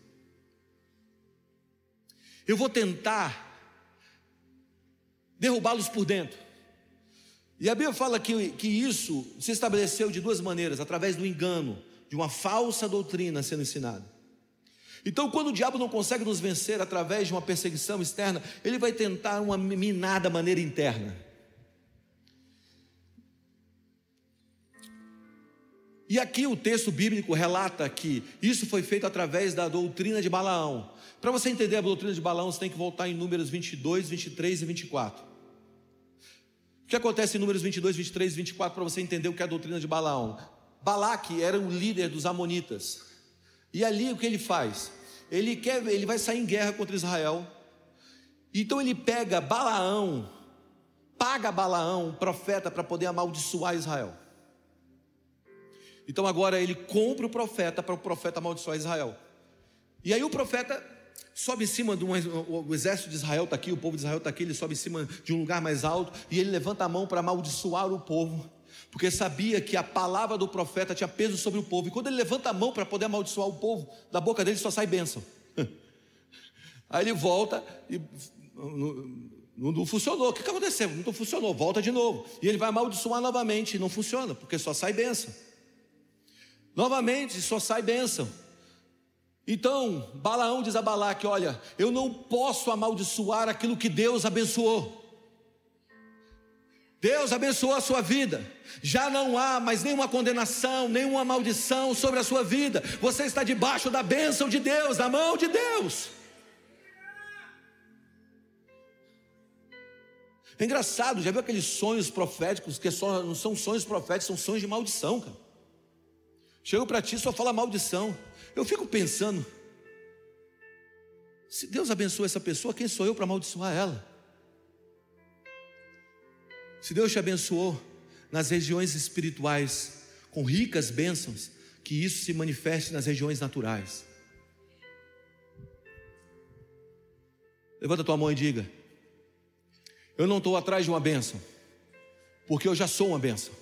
B: Eu vou tentar derrubá-los por dentro. E a Bíblia fala que, que isso se estabeleceu de duas maneiras: através do engano, de uma falsa doutrina sendo ensinada. Então, quando o diabo não consegue nos vencer através de uma perseguição externa, ele vai tentar uma minada maneira interna. E aqui o texto bíblico relata que isso foi feito através da doutrina de Balaão. Para você entender a doutrina de Balaão, você tem que voltar em Números 22, 23 e 24. O que acontece em Números 22, 23 e 24 para você entender o que é a doutrina de Balaão? Balaque era o líder dos amonitas. E ali o que ele faz? Ele quer, ele vai sair em guerra contra Israel. Então ele pega Balaão, paga Balaão, profeta, para poder amaldiçoar Israel. Então agora ele compra o profeta para o profeta amaldiçoar Israel. E aí o profeta sobe em cima de um, o exército de Israel está aqui, o povo de Israel está aqui, ele sobe em cima de um lugar mais alto e ele levanta a mão para amaldiçoar o povo, porque sabia que a palavra do profeta tinha peso sobre o povo. E quando ele levanta a mão para poder amaldiçoar o povo, da boca dele só sai bênção. <laughs> Aí ele volta e não, não funcionou. O que, aconteceu? Não funcionou, volta de novo. E ele vai amaldiçoar novamente, não funciona, porque só sai bênção. Novamente, só sai bênção. Então, Balaão diz a Balaque: Olha, eu não posso amaldiçoar aquilo que Deus abençoou. Deus abençoou a sua vida, já não há mais nenhuma condenação, nenhuma maldição sobre a sua vida, você está debaixo da bênção de Deus, da mão de Deus. É engraçado, já viu aqueles sonhos proféticos que só, não são sonhos proféticos, são sonhos de maldição, cara. Chego para ti só fala maldição. Eu fico pensando, se Deus abençoa essa pessoa, quem sou eu para amaldiçoar ela? Se Deus te abençoou nas regiões espirituais com ricas bênçãos, que isso se manifeste nas regiões naturais. Levanta tua mão e diga: Eu não estou atrás de uma bênção, porque eu já sou uma bênção.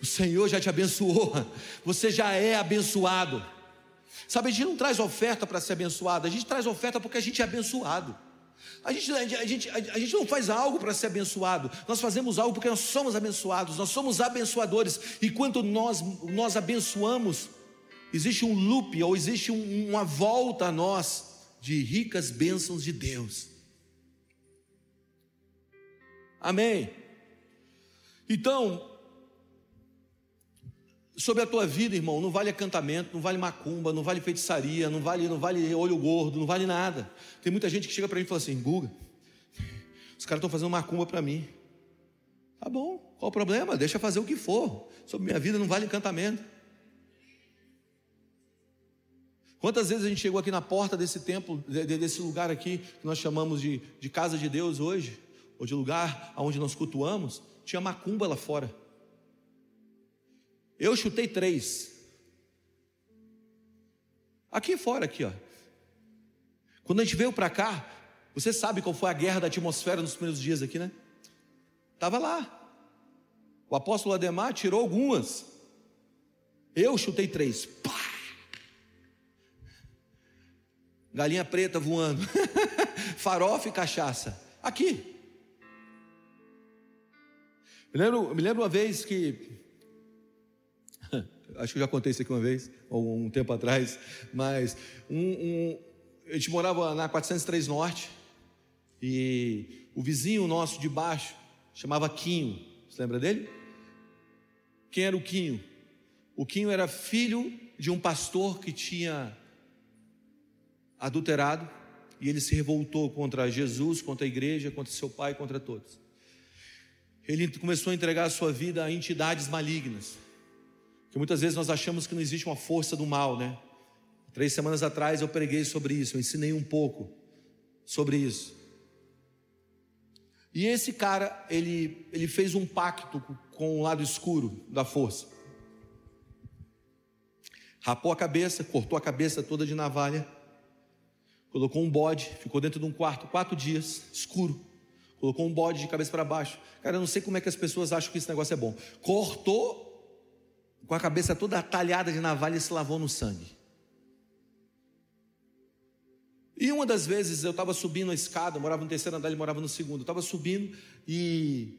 B: O Senhor já te abençoou, você já é abençoado. Sabe, a gente não traz oferta para ser abençoado, a gente traz oferta porque a gente é abençoado. A gente, a, gente, a gente não faz algo para ser abençoado, nós fazemos algo porque nós somos abençoados, nós somos abençoadores, e quando nós, nós abençoamos, existe um loop, ou existe um, uma volta a nós de ricas bênçãos de Deus. Amém? Então, sobre a tua vida, irmão, não vale acantamento, não vale macumba, não vale feitiçaria, não vale, não vale olho gordo, não vale nada. Tem muita gente que chega para mim e fala assim: Guga, os caras estão fazendo macumba para mim. Tá bom, qual o problema? Deixa fazer o que for. Sobre minha vida não vale encantamento. Quantas vezes a gente chegou aqui na porta desse templo, desse lugar aqui, que nós chamamos de, de casa de Deus hoje, ou de lugar onde nós cultuamos, tinha macumba lá fora. Eu chutei três. Aqui fora, aqui, ó. Quando a gente veio para cá, você sabe qual foi a guerra da atmosfera nos primeiros dias aqui, né? Estava lá. O apóstolo Ademar tirou algumas. Eu chutei três. Pá! Galinha preta voando. <laughs> Farofa e cachaça. Aqui. Me lembro, me lembro uma vez que acho que eu já contei isso aqui uma vez, ou um tempo atrás, mas um, um, a gente morava na 403 Norte e o vizinho nosso de baixo chamava Quinho, você lembra dele? Quem era o Quinho? O Quinho era filho de um pastor que tinha adulterado e ele se revoltou contra Jesus, contra a igreja, contra seu pai, contra todos. Ele começou a entregar a sua vida a entidades malignas. Que muitas vezes nós achamos que não existe uma força do mal, né? Três semanas atrás eu preguei sobre isso, eu ensinei um pouco sobre isso. E esse cara, ele, ele fez um pacto com o lado escuro da força. Rapou a cabeça, cortou a cabeça toda de navalha, colocou um bode, ficou dentro de um quarto quatro dias, escuro. Colocou um bode de cabeça para baixo. Cara, eu não sei como é que as pessoas acham que esse negócio é bom. Cortou com a cabeça toda talhada de navalha e se lavou no sangue. E uma das vezes eu estava subindo a escada, eu morava no terceiro andar, ele morava no segundo. Eu estava subindo e.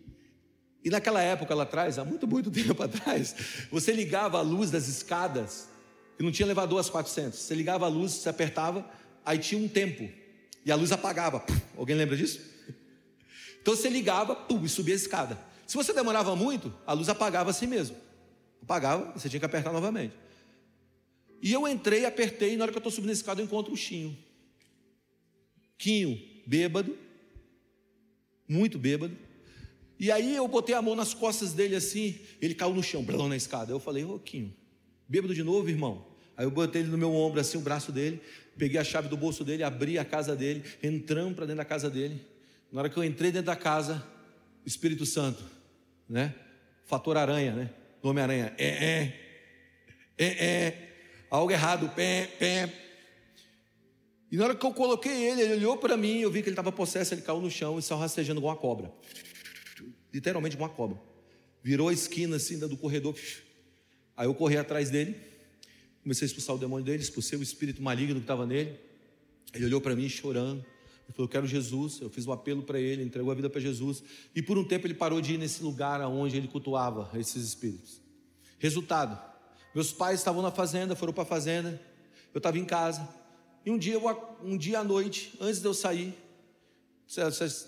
B: E naquela época lá atrás, há muito, muito <laughs> tempo atrás, você ligava a luz das escadas, que não tinha elevador às 400. Você ligava a luz, você apertava, aí tinha um tempo, e a luz apagava. Alguém lembra disso? Então você ligava pum, e subia a escada. Se você demorava muito, a luz apagava assim mesmo. Apagava, você tinha que apertar novamente. E eu entrei, apertei, e na hora que eu estou subindo a escada, eu encontro o Chinho. Quinho, bêbado, muito bêbado. E aí eu botei a mão nas costas dele assim, ele caiu no chão, blão na escada. Eu falei, ô Quinho, bêbado de novo, irmão? Aí eu botei ele no meu ombro, assim, o braço dele, peguei a chave do bolso dele, abri a casa dele, entramos para dentro da casa dele. Na hora que eu entrei dentro da casa, Espírito Santo, né? Fator aranha, né? Do Homem-Aranha. É, é, é, é. Algo errado, pé, pé. E na hora que eu coloquei ele, ele olhou para mim, eu vi que ele estava possesso, ele caiu no chão e saiu rastejando igual uma cobra. Literalmente uma cobra. Virou a esquina assim do corredor. Aí eu corri atrás dele, comecei a expulsar o demônio dele, expulsei o espírito maligno que estava nele. Ele olhou para mim chorando. Ele falou: Eu quero Jesus. Eu fiz um apelo para ele, entregou a vida para Jesus. E por um tempo ele parou de ir nesse lugar onde ele cultuava esses espíritos. Resultado: meus pais estavam na fazenda, foram para a fazenda. Eu estava em casa. E um dia, um dia à noite, antes de eu sair,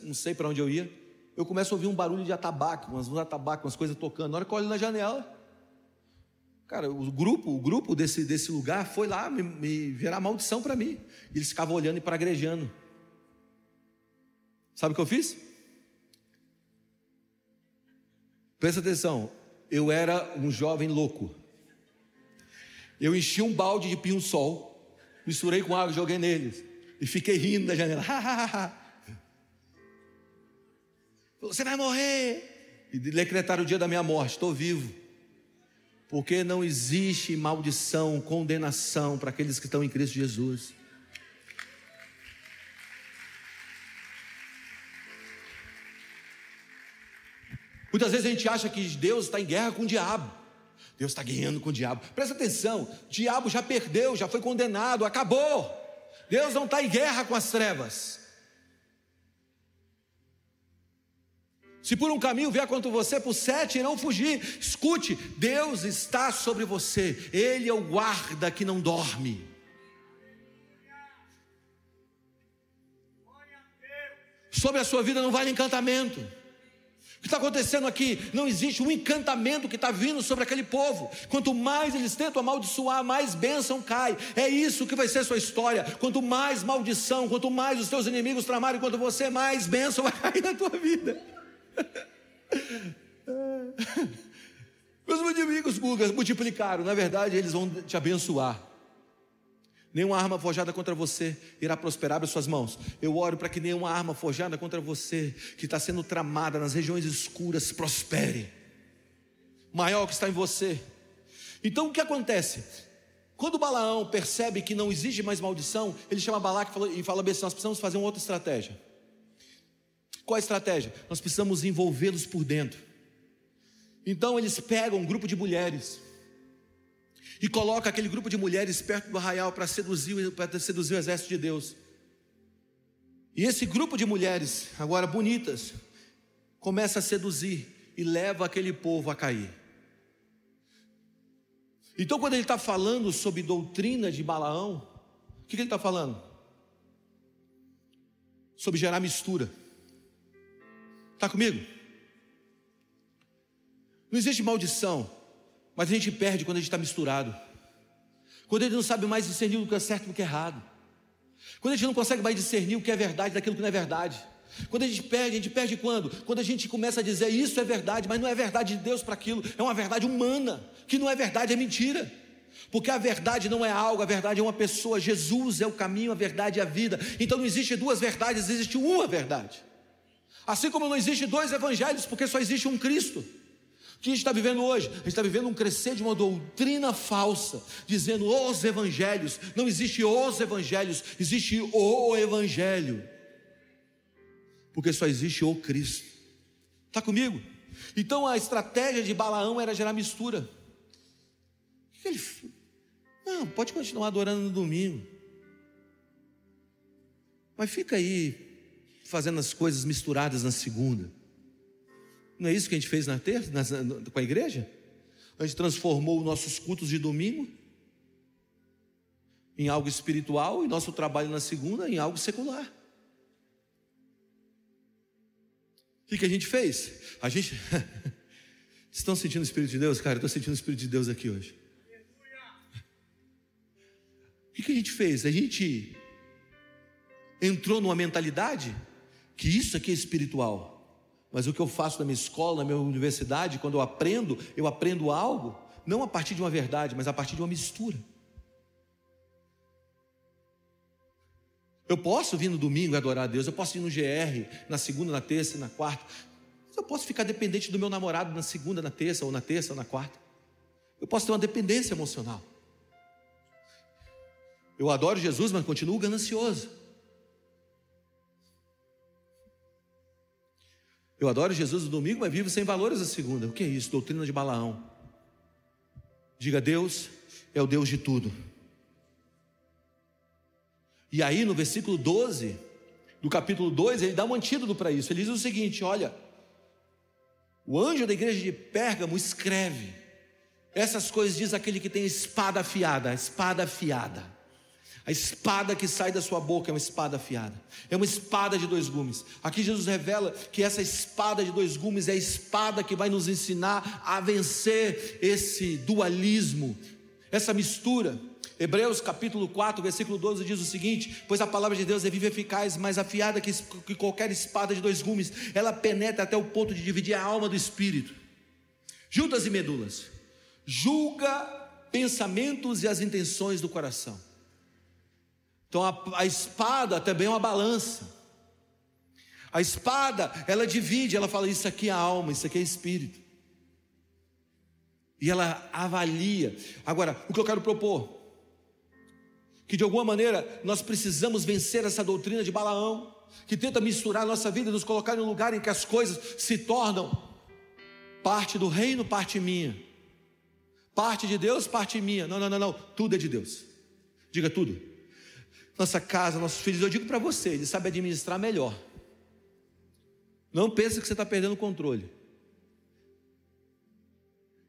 B: não sei para onde eu ia, eu começo a ouvir um barulho de atabaque, umas, um atabaque, umas coisas tocando. Na hora que eu olho na janela, cara, o grupo, o grupo desse, desse lugar foi lá me, me virar maldição para mim. Eles ficavam olhando e pragrejando. Sabe o que eu fiz? Presta atenção, eu era um jovem louco. Eu enchi um balde de pinho-sol, misturei com água joguei neles. E fiquei rindo da janela. <laughs> Você vai morrer. E decretaram o dia da minha morte. Estou vivo. Porque não existe maldição, condenação para aqueles que estão em Cristo Jesus. Muitas vezes a gente acha que Deus está em guerra com o diabo. Deus está guerreando com o diabo. Presta atenção: o diabo já perdeu, já foi condenado, acabou. Deus não está em guerra com as trevas. Se por um caminho vier contra você, por sete irão fugir. Escute, Deus está sobre você. Ele é o guarda que não dorme. Sobre a sua vida não vale encantamento. Que está acontecendo aqui? Não existe um encantamento que está vindo sobre aquele povo. Quanto mais eles tentam amaldiçoar, mais bênção cai. É isso que vai ser sua história. Quanto mais maldição, quanto mais os teus inimigos tramarem quanto você, mais bênção <laughs> vai cair na tua vida. <laughs> Meus inimigos multiplicaram, na verdade, eles vão te abençoar. Nenhuma arma forjada contra você irá prosperar as suas mãos. Eu oro para que nenhuma arma forjada contra você, que está sendo tramada nas regiões escuras, prospere. Maior que está em você. Então o que acontece? Quando Balaão percebe que não existe mais maldição, ele chama Balaque e fala assim: nós precisamos fazer uma outra estratégia. Qual a estratégia? Nós precisamos envolvê-los por dentro. Então eles pegam um grupo de mulheres e colocam aquele grupo de mulheres perto do arraial para seduzir, para seduzir o exército de Deus. E esse grupo de mulheres, agora bonitas, começa a seduzir e leva aquele povo a cair. Então, quando ele está falando sobre doutrina de Balaão, o que, que ele está falando? Sobre gerar mistura. Está comigo? Não existe maldição, mas a gente perde quando a gente está misturado. Quando a gente não sabe mais discernir o que é certo do que é errado. Quando a gente não consegue mais discernir o que é verdade daquilo que não é verdade. Quando a gente perde, a gente perde quando? Quando a gente começa a dizer isso é verdade, mas não é verdade de Deus para aquilo, é uma verdade humana, que não é verdade, é mentira. Porque a verdade não é algo, a verdade é uma pessoa. Jesus é o caminho, a verdade e a vida. Então não existe duas verdades, existe uma verdade. Assim como não existe dois evangelhos, porque só existe um Cristo. Que a gente está vivendo hoje? A gente está vivendo um crescer de uma doutrina falsa, dizendo os evangelhos. Não existe os evangelhos, existe o evangelho. Porque só existe o Cristo. Está comigo? Então a estratégia de Balaão era gerar mistura. Ele Não, pode continuar adorando no domingo. Mas fica aí fazendo as coisas misturadas na segunda. Não é isso que a gente fez na terça, na, com a igreja? A gente transformou os nossos cultos de domingo em algo espiritual e nosso trabalho na segunda em algo secular. O que, que a gente fez? A gente. <laughs> Estão sentindo o Espírito de Deus? Cara, estou sentindo o Espírito de Deus aqui hoje. O que, que a gente fez? A gente entrou numa mentalidade que isso aqui é espiritual. Mas o que eu faço na minha escola, na minha universidade, quando eu aprendo, eu aprendo algo, não a partir de uma verdade, mas a partir de uma mistura. Eu posso vir no domingo e adorar a Deus, eu posso ir no GR, na segunda, na terça, na quarta. Mas eu posso ficar dependente do meu namorado na segunda, na terça, ou na terça, ou na quarta. Eu posso ter uma dependência emocional. Eu adoro Jesus, mas continuo ganancioso. Eu adoro Jesus no domingo, mas vivo sem valores a segunda. O que é isso? Doutrina de Balaão. Diga, Deus é o Deus de tudo. E aí no versículo 12, do capítulo 2, ele dá um antídoto para isso. Ele diz o seguinte: olha, o anjo da igreja de Pérgamo escreve. Essas coisas diz aquele que tem espada afiada, espada afiada. A espada que sai da sua boca é uma espada afiada, é uma espada de dois gumes. Aqui Jesus revela que essa espada de dois gumes é a espada que vai nos ensinar a vencer esse dualismo, essa mistura. Hebreus capítulo 4, versículo 12 diz o seguinte: Pois a palavra de Deus é viva e eficaz, mais afiada que, que qualquer espada de dois gumes, ela penetra até o ponto de dividir a alma do espírito, juntas e medulas, julga pensamentos e as intenções do coração. Então a, a espada também é uma balança. A espada, ela divide, ela fala: Isso aqui é alma, isso aqui é espírito. E ela avalia. Agora, o que eu quero propor? Que de alguma maneira nós precisamos vencer essa doutrina de Balaão, que tenta misturar a nossa vida e nos colocar em um lugar em que as coisas se tornam parte do reino, parte minha. Parte de Deus, parte minha. Não, não, não, não. Tudo é de Deus. Diga tudo nossa casa, nossos filhos. Eu digo para você, ele sabe administrar melhor. Não pense que você está perdendo o controle.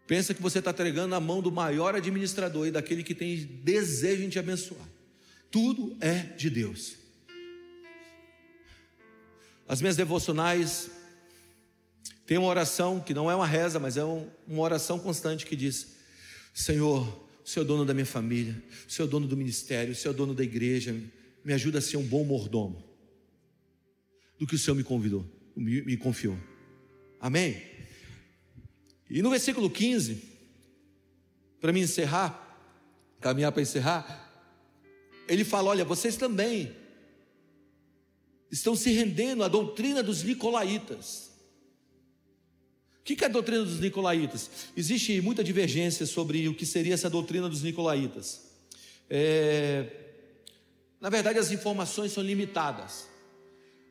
B: Pensa que você está entregando na mão do maior administrador e daquele que tem desejo em te abençoar. Tudo é de Deus. As minhas devocionais tem uma oração que não é uma reza, mas é uma oração constante que diz: Senhor, o Senhor é dono da minha família, o Senhor é dono do ministério, o Senhor é dono da igreja, me ajuda a ser um bom mordomo do que o Senhor me convidou, me, me confiou. Amém? E no versículo 15, para me encerrar, caminhar para encerrar, ele fala: Olha, vocês também estão se rendendo à doutrina dos nicolaítas. O que é a doutrina dos nicolaítas? Existe muita divergência sobre o que seria essa doutrina dos nicolaítas. É... Na verdade, as informações são limitadas.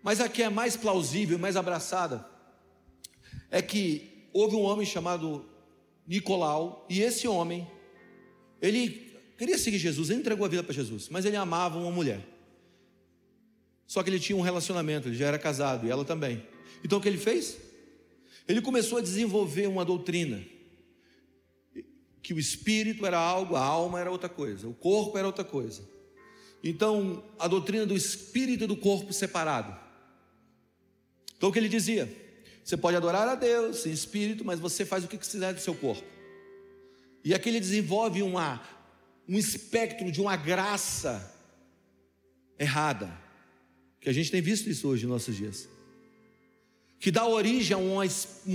B: Mas a que é mais plausível, mais abraçada, é que houve um homem chamado Nicolau, e esse homem, ele queria seguir Jesus, ele entregou a vida para Jesus, mas ele amava uma mulher. Só que ele tinha um relacionamento, ele já era casado, e ela também. Então o que ele fez? Ele começou a desenvolver uma doutrina que o espírito era algo, a alma era outra coisa, o corpo era outra coisa. Então, a doutrina do espírito e do corpo separado. Então, o que ele dizia? Você pode adorar a Deus em espírito, mas você faz o que quiser do seu corpo. E aqui ele desenvolve uma, um espectro de uma graça errada, que a gente tem visto isso hoje em nossos dias que dá origem a uma, um,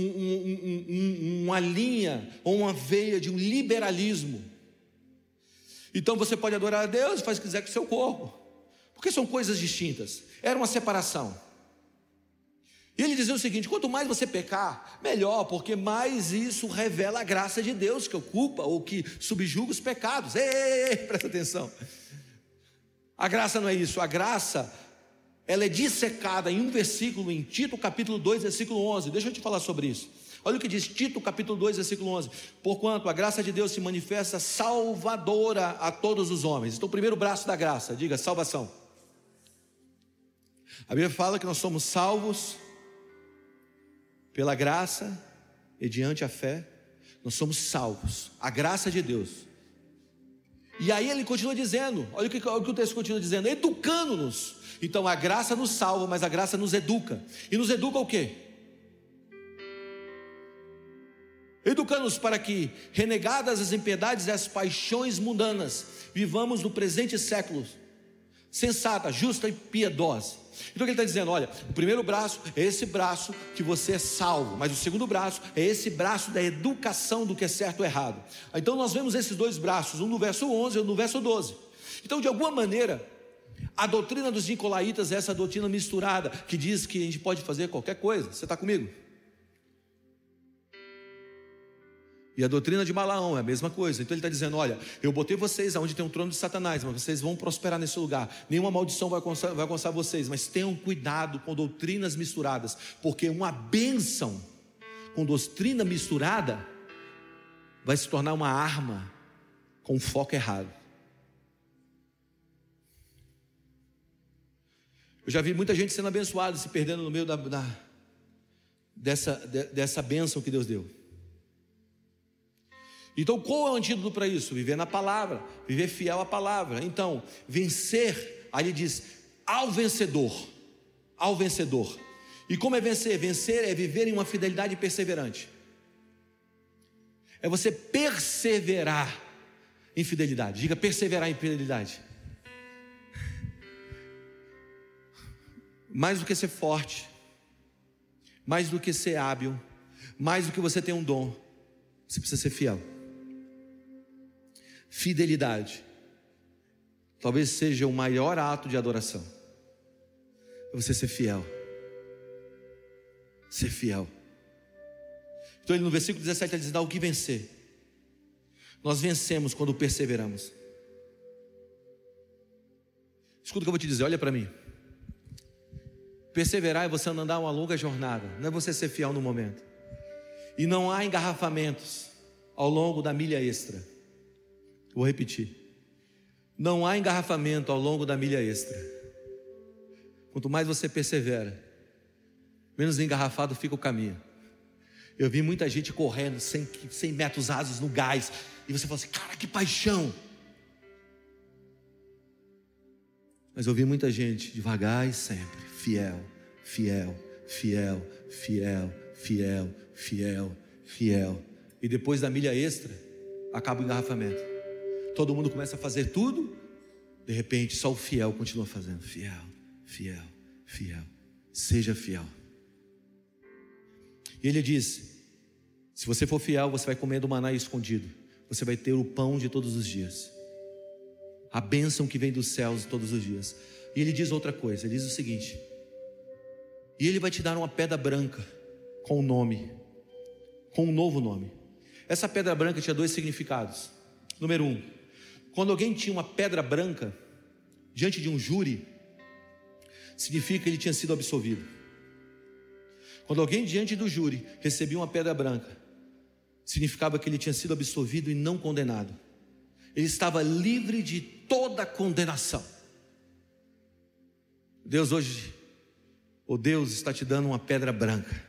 B: um, uma linha ou uma veia de um liberalismo. Então você pode adorar a Deus e faz o que quiser com o seu corpo, porque são coisas distintas. Era uma separação. E ele dizia o seguinte: quanto mais você pecar, melhor, porque mais isso revela a graça de Deus que ocupa ou que subjuga os pecados. Ei, ei, ei, presta atenção. A graça não é isso, a graça ela é dissecada em um versículo em Tito capítulo 2, versículo 11. Deixa eu te falar sobre isso. Olha o que diz Tito capítulo 2, versículo 11. Porquanto a graça de Deus se manifesta salvadora a todos os homens. Então, o primeiro braço da graça, diga salvação. A Bíblia fala que nós somos salvos pela graça mediante a fé. Nós somos salvos. A graça de Deus. E aí ele continua dizendo, olha o que, olha o, que o texto continua dizendo, educando-nos então a graça nos salva, mas a graça nos educa. E nos educa o quê? Educando-nos para que, renegadas as impiedades e as paixões mundanas, vivamos no presente século sensata, justa e piedosa. Então ele está dizendo: olha, o primeiro braço é esse braço que você é salvo, mas o segundo braço é esse braço da educação do que é certo ou errado. Então nós vemos esses dois braços, um no verso 11 e outro no verso 12. Então, de alguma maneira, a doutrina dos nicolaítas é essa doutrina misturada que diz que a gente pode fazer qualquer coisa. Você está comigo? E a doutrina de Balaão é a mesma coisa. Então ele está dizendo: Olha, eu botei vocês aonde tem o trono de Satanás, mas vocês vão prosperar nesse lugar. Nenhuma maldição vai alcançar, vai alcançar vocês, mas tenham cuidado com doutrinas misturadas, porque uma bênção com doutrina misturada vai se tornar uma arma com foco errado. Eu já vi muita gente sendo abençoada, se perdendo no meio da, da dessa, de, dessa bênção que Deus deu. Então, qual é o antídoto para isso? Viver na palavra, viver fiel à palavra. Então, vencer, aí ele diz, ao vencedor, ao vencedor. E como é vencer? Vencer é viver em uma fidelidade perseverante. É você perseverar em fidelidade. Diga perseverar em fidelidade. Mais do que ser forte, mais do que ser hábil, mais do que você ter um dom, você precisa ser fiel. Fidelidade. Talvez seja o maior ato de adoração. É você ser fiel. Ser fiel. Então ele no versículo 17 ele diz: dá o que vencer. Nós vencemos quando perseveramos. Escuta o que eu vou te dizer, olha para mim. Perseverar é você andar uma longa jornada, não é você ser fiel no momento. E não há engarrafamentos ao longo da milha extra. Vou repetir. Não há engarrafamento ao longo da milha extra. Quanto mais você persevera, menos engarrafado fica o caminho. Eu vi muita gente correndo 100, 100 metros rasos no gás, e você fala assim: cara, que paixão. Mas eu vi muita gente devagar e sempre, fiel, fiel, fiel, fiel, fiel, fiel, fiel. E depois da milha extra, acaba o engarrafamento. Todo mundo começa a fazer tudo, de repente só o fiel continua fazendo. Fiel, fiel, fiel. Seja fiel. E ele diz: se você for fiel, você vai comer do maná escondido. Você vai ter o pão de todos os dias. A bênção que vem dos céus todos os dias. E ele diz outra coisa: ele diz o seguinte: E ele vai te dar uma pedra branca com um nome, com um novo nome. Essa pedra branca tinha dois significados. Número um, quando alguém tinha uma pedra branca diante de um júri, significa que ele tinha sido absolvido. Quando alguém diante do júri recebia uma pedra branca, significava que ele tinha sido absolvido e não condenado. Ele estava livre de toda condenação. Deus hoje, o Deus está te dando uma pedra branca.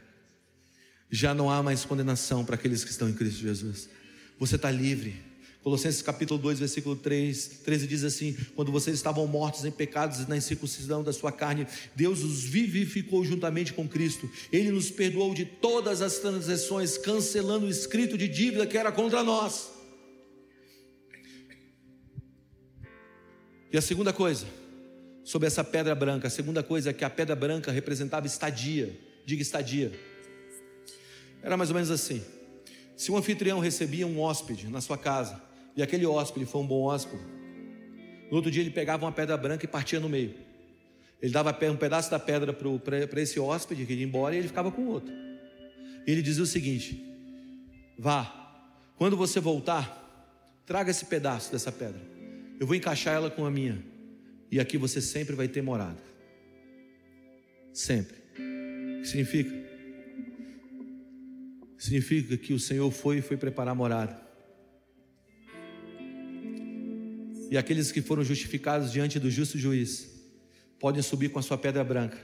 B: Já não há mais condenação para aqueles que estão em Cristo Jesus. Você está livre. Colossenses capítulo 2, versículo 3, 13 diz assim: Quando vocês estavam mortos em pecados e na incircuncisão da sua carne, Deus os vivificou juntamente com Cristo. Ele nos perdoou de todas as transgressões, cancelando o escrito de dívida que era contra nós. E a segunda coisa, sobre essa pedra branca, a segunda coisa é que a pedra branca representava estadia. Diga estadia. Era mais ou menos assim: se um anfitrião recebia um hóspede na sua casa, e aquele hóspede foi um bom hóspede, no outro dia ele pegava uma pedra branca e partia no meio. Ele dava um pedaço da pedra para esse hóspede que ia embora e ele ficava com o outro. E ele dizia o seguinte: Vá, quando você voltar, traga esse pedaço dessa pedra. Eu vou encaixar ela com a minha. E aqui você sempre vai ter morada. Sempre. O que significa? Significa que o Senhor foi e foi preparar morada. E aqueles que foram justificados diante do justo juiz podem subir com a sua pedra branca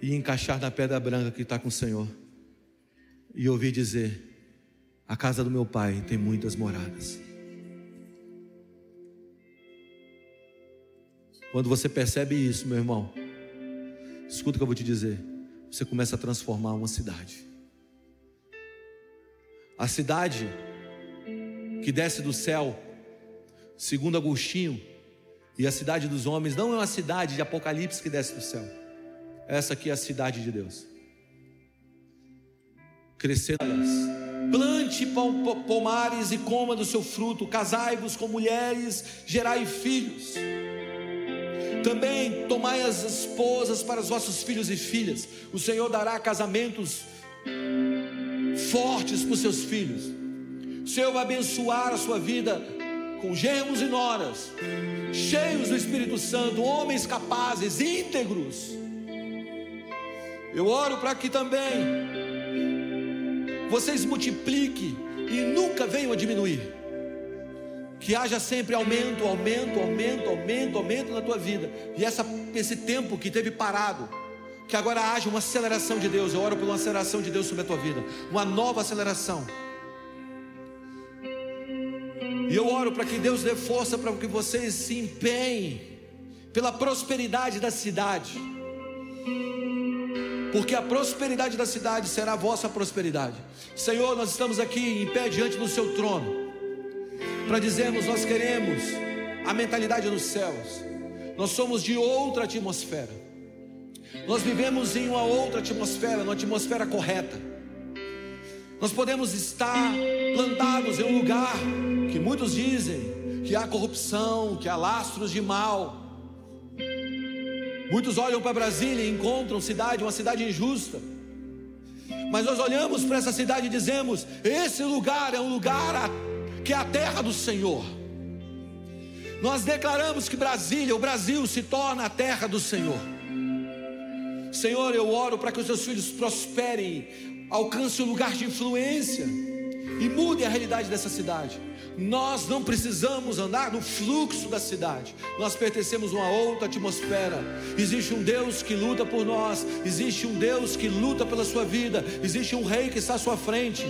B: e encaixar na pedra branca que está com o Senhor e ouvir dizer: A casa do meu pai tem muitas moradas. Quando você percebe isso, meu irmão, escuta o que eu vou te dizer. Você começa a transformar uma cidade. A cidade que desce do céu segundo Agostinho, e a cidade dos homens não é uma cidade de Apocalipse que desce do céu. Essa aqui é a cidade de Deus. Crescendo. Plante pomares e coma do seu fruto, casai-vos com mulheres, gerai filhos. Também tomai as esposas para os vossos filhos e filhas. O Senhor dará casamentos fortes para os seus filhos. O Senhor vai abençoar a sua vida com germos e noras, cheios do Espírito Santo, homens capazes, íntegros. Eu oro para que também vocês multipliquem e nunca venham a diminuir. Que haja sempre aumento, aumento, aumento, aumento, aumento na tua vida. E essa, esse tempo que teve parado, que agora haja uma aceleração de Deus. Eu oro por uma aceleração de Deus sobre a tua vida, uma nova aceleração E eu oro para que Deus dê força para que vocês se empenhem pela prosperidade da cidade. Porque a prosperidade da cidade será a vossa prosperidade. Senhor, nós estamos aqui em pé diante do seu trono para dizermos nós queremos a mentalidade nos céus. Nós somos de outra atmosfera. Nós vivemos em uma outra atmosfera, uma atmosfera correta. Nós podemos estar plantados em um lugar que muitos dizem que há corrupção, que há lastros de mal. Muitos olham para Brasília e encontram cidade, uma cidade injusta. Mas nós olhamos para essa cidade e dizemos: esse lugar é um lugar que é a terra do Senhor. Nós declaramos que Brasília, o Brasil, se torna a terra do Senhor. Senhor, eu oro para que os seus filhos prosperem, alcancem um lugar de influência e mudem a realidade dessa cidade. Nós não precisamos andar no fluxo da cidade, nós pertencemos a uma outra atmosfera. Existe um Deus que luta por nós, existe um Deus que luta pela sua vida, existe um Rei que está à sua frente.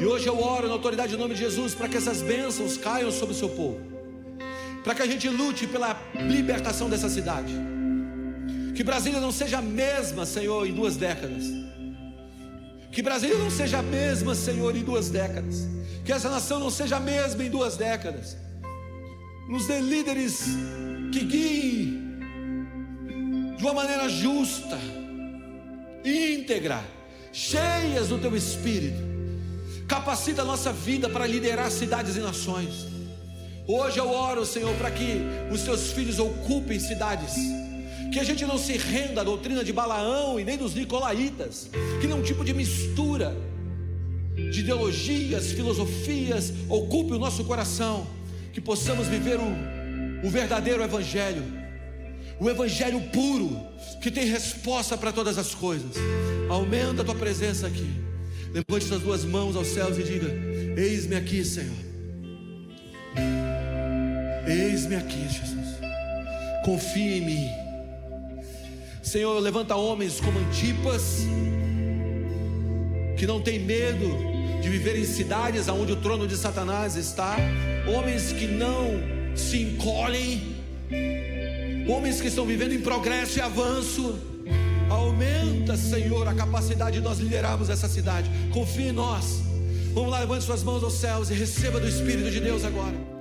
B: E hoje eu oro na autoridade do nome de Jesus para que essas bênçãos caiam sobre o seu povo. Para que a gente lute pela libertação dessa cidade. Que Brasília não seja a mesma, Senhor, em duas décadas. Que Brasília não seja a mesma, Senhor, em duas décadas. Que essa nação não seja a mesma em duas décadas. Nos dê líderes que guiem de uma maneira justa, íntegra, cheias do teu espírito capacita a nossa vida para liderar cidades e nações. Hoje eu oro, Senhor, para que os teus filhos ocupem cidades. Que a gente não se renda à doutrina de Balaão e nem dos Nicolaitas, que não tipo de mistura de ideologias, filosofias ocupe o nosso coração, que possamos viver o, o verdadeiro Evangelho, o Evangelho puro, que tem resposta para todas as coisas. Aumenta a tua presença aqui. Levante suas duas mãos aos céus e diga: Eis-me aqui, Senhor. Eis-me aqui, Jesus. Confie em mim. Senhor, levanta homens como Antipas, que não tem medo de viver em cidades onde o trono de Satanás está, homens que não se encolhem, homens que estão vivendo em progresso e avanço Aumenta, Senhor, a capacidade de nós liderarmos essa cidade. Confie em nós. Vamos lá, levante suas mãos aos céus e receba do Espírito de Deus agora.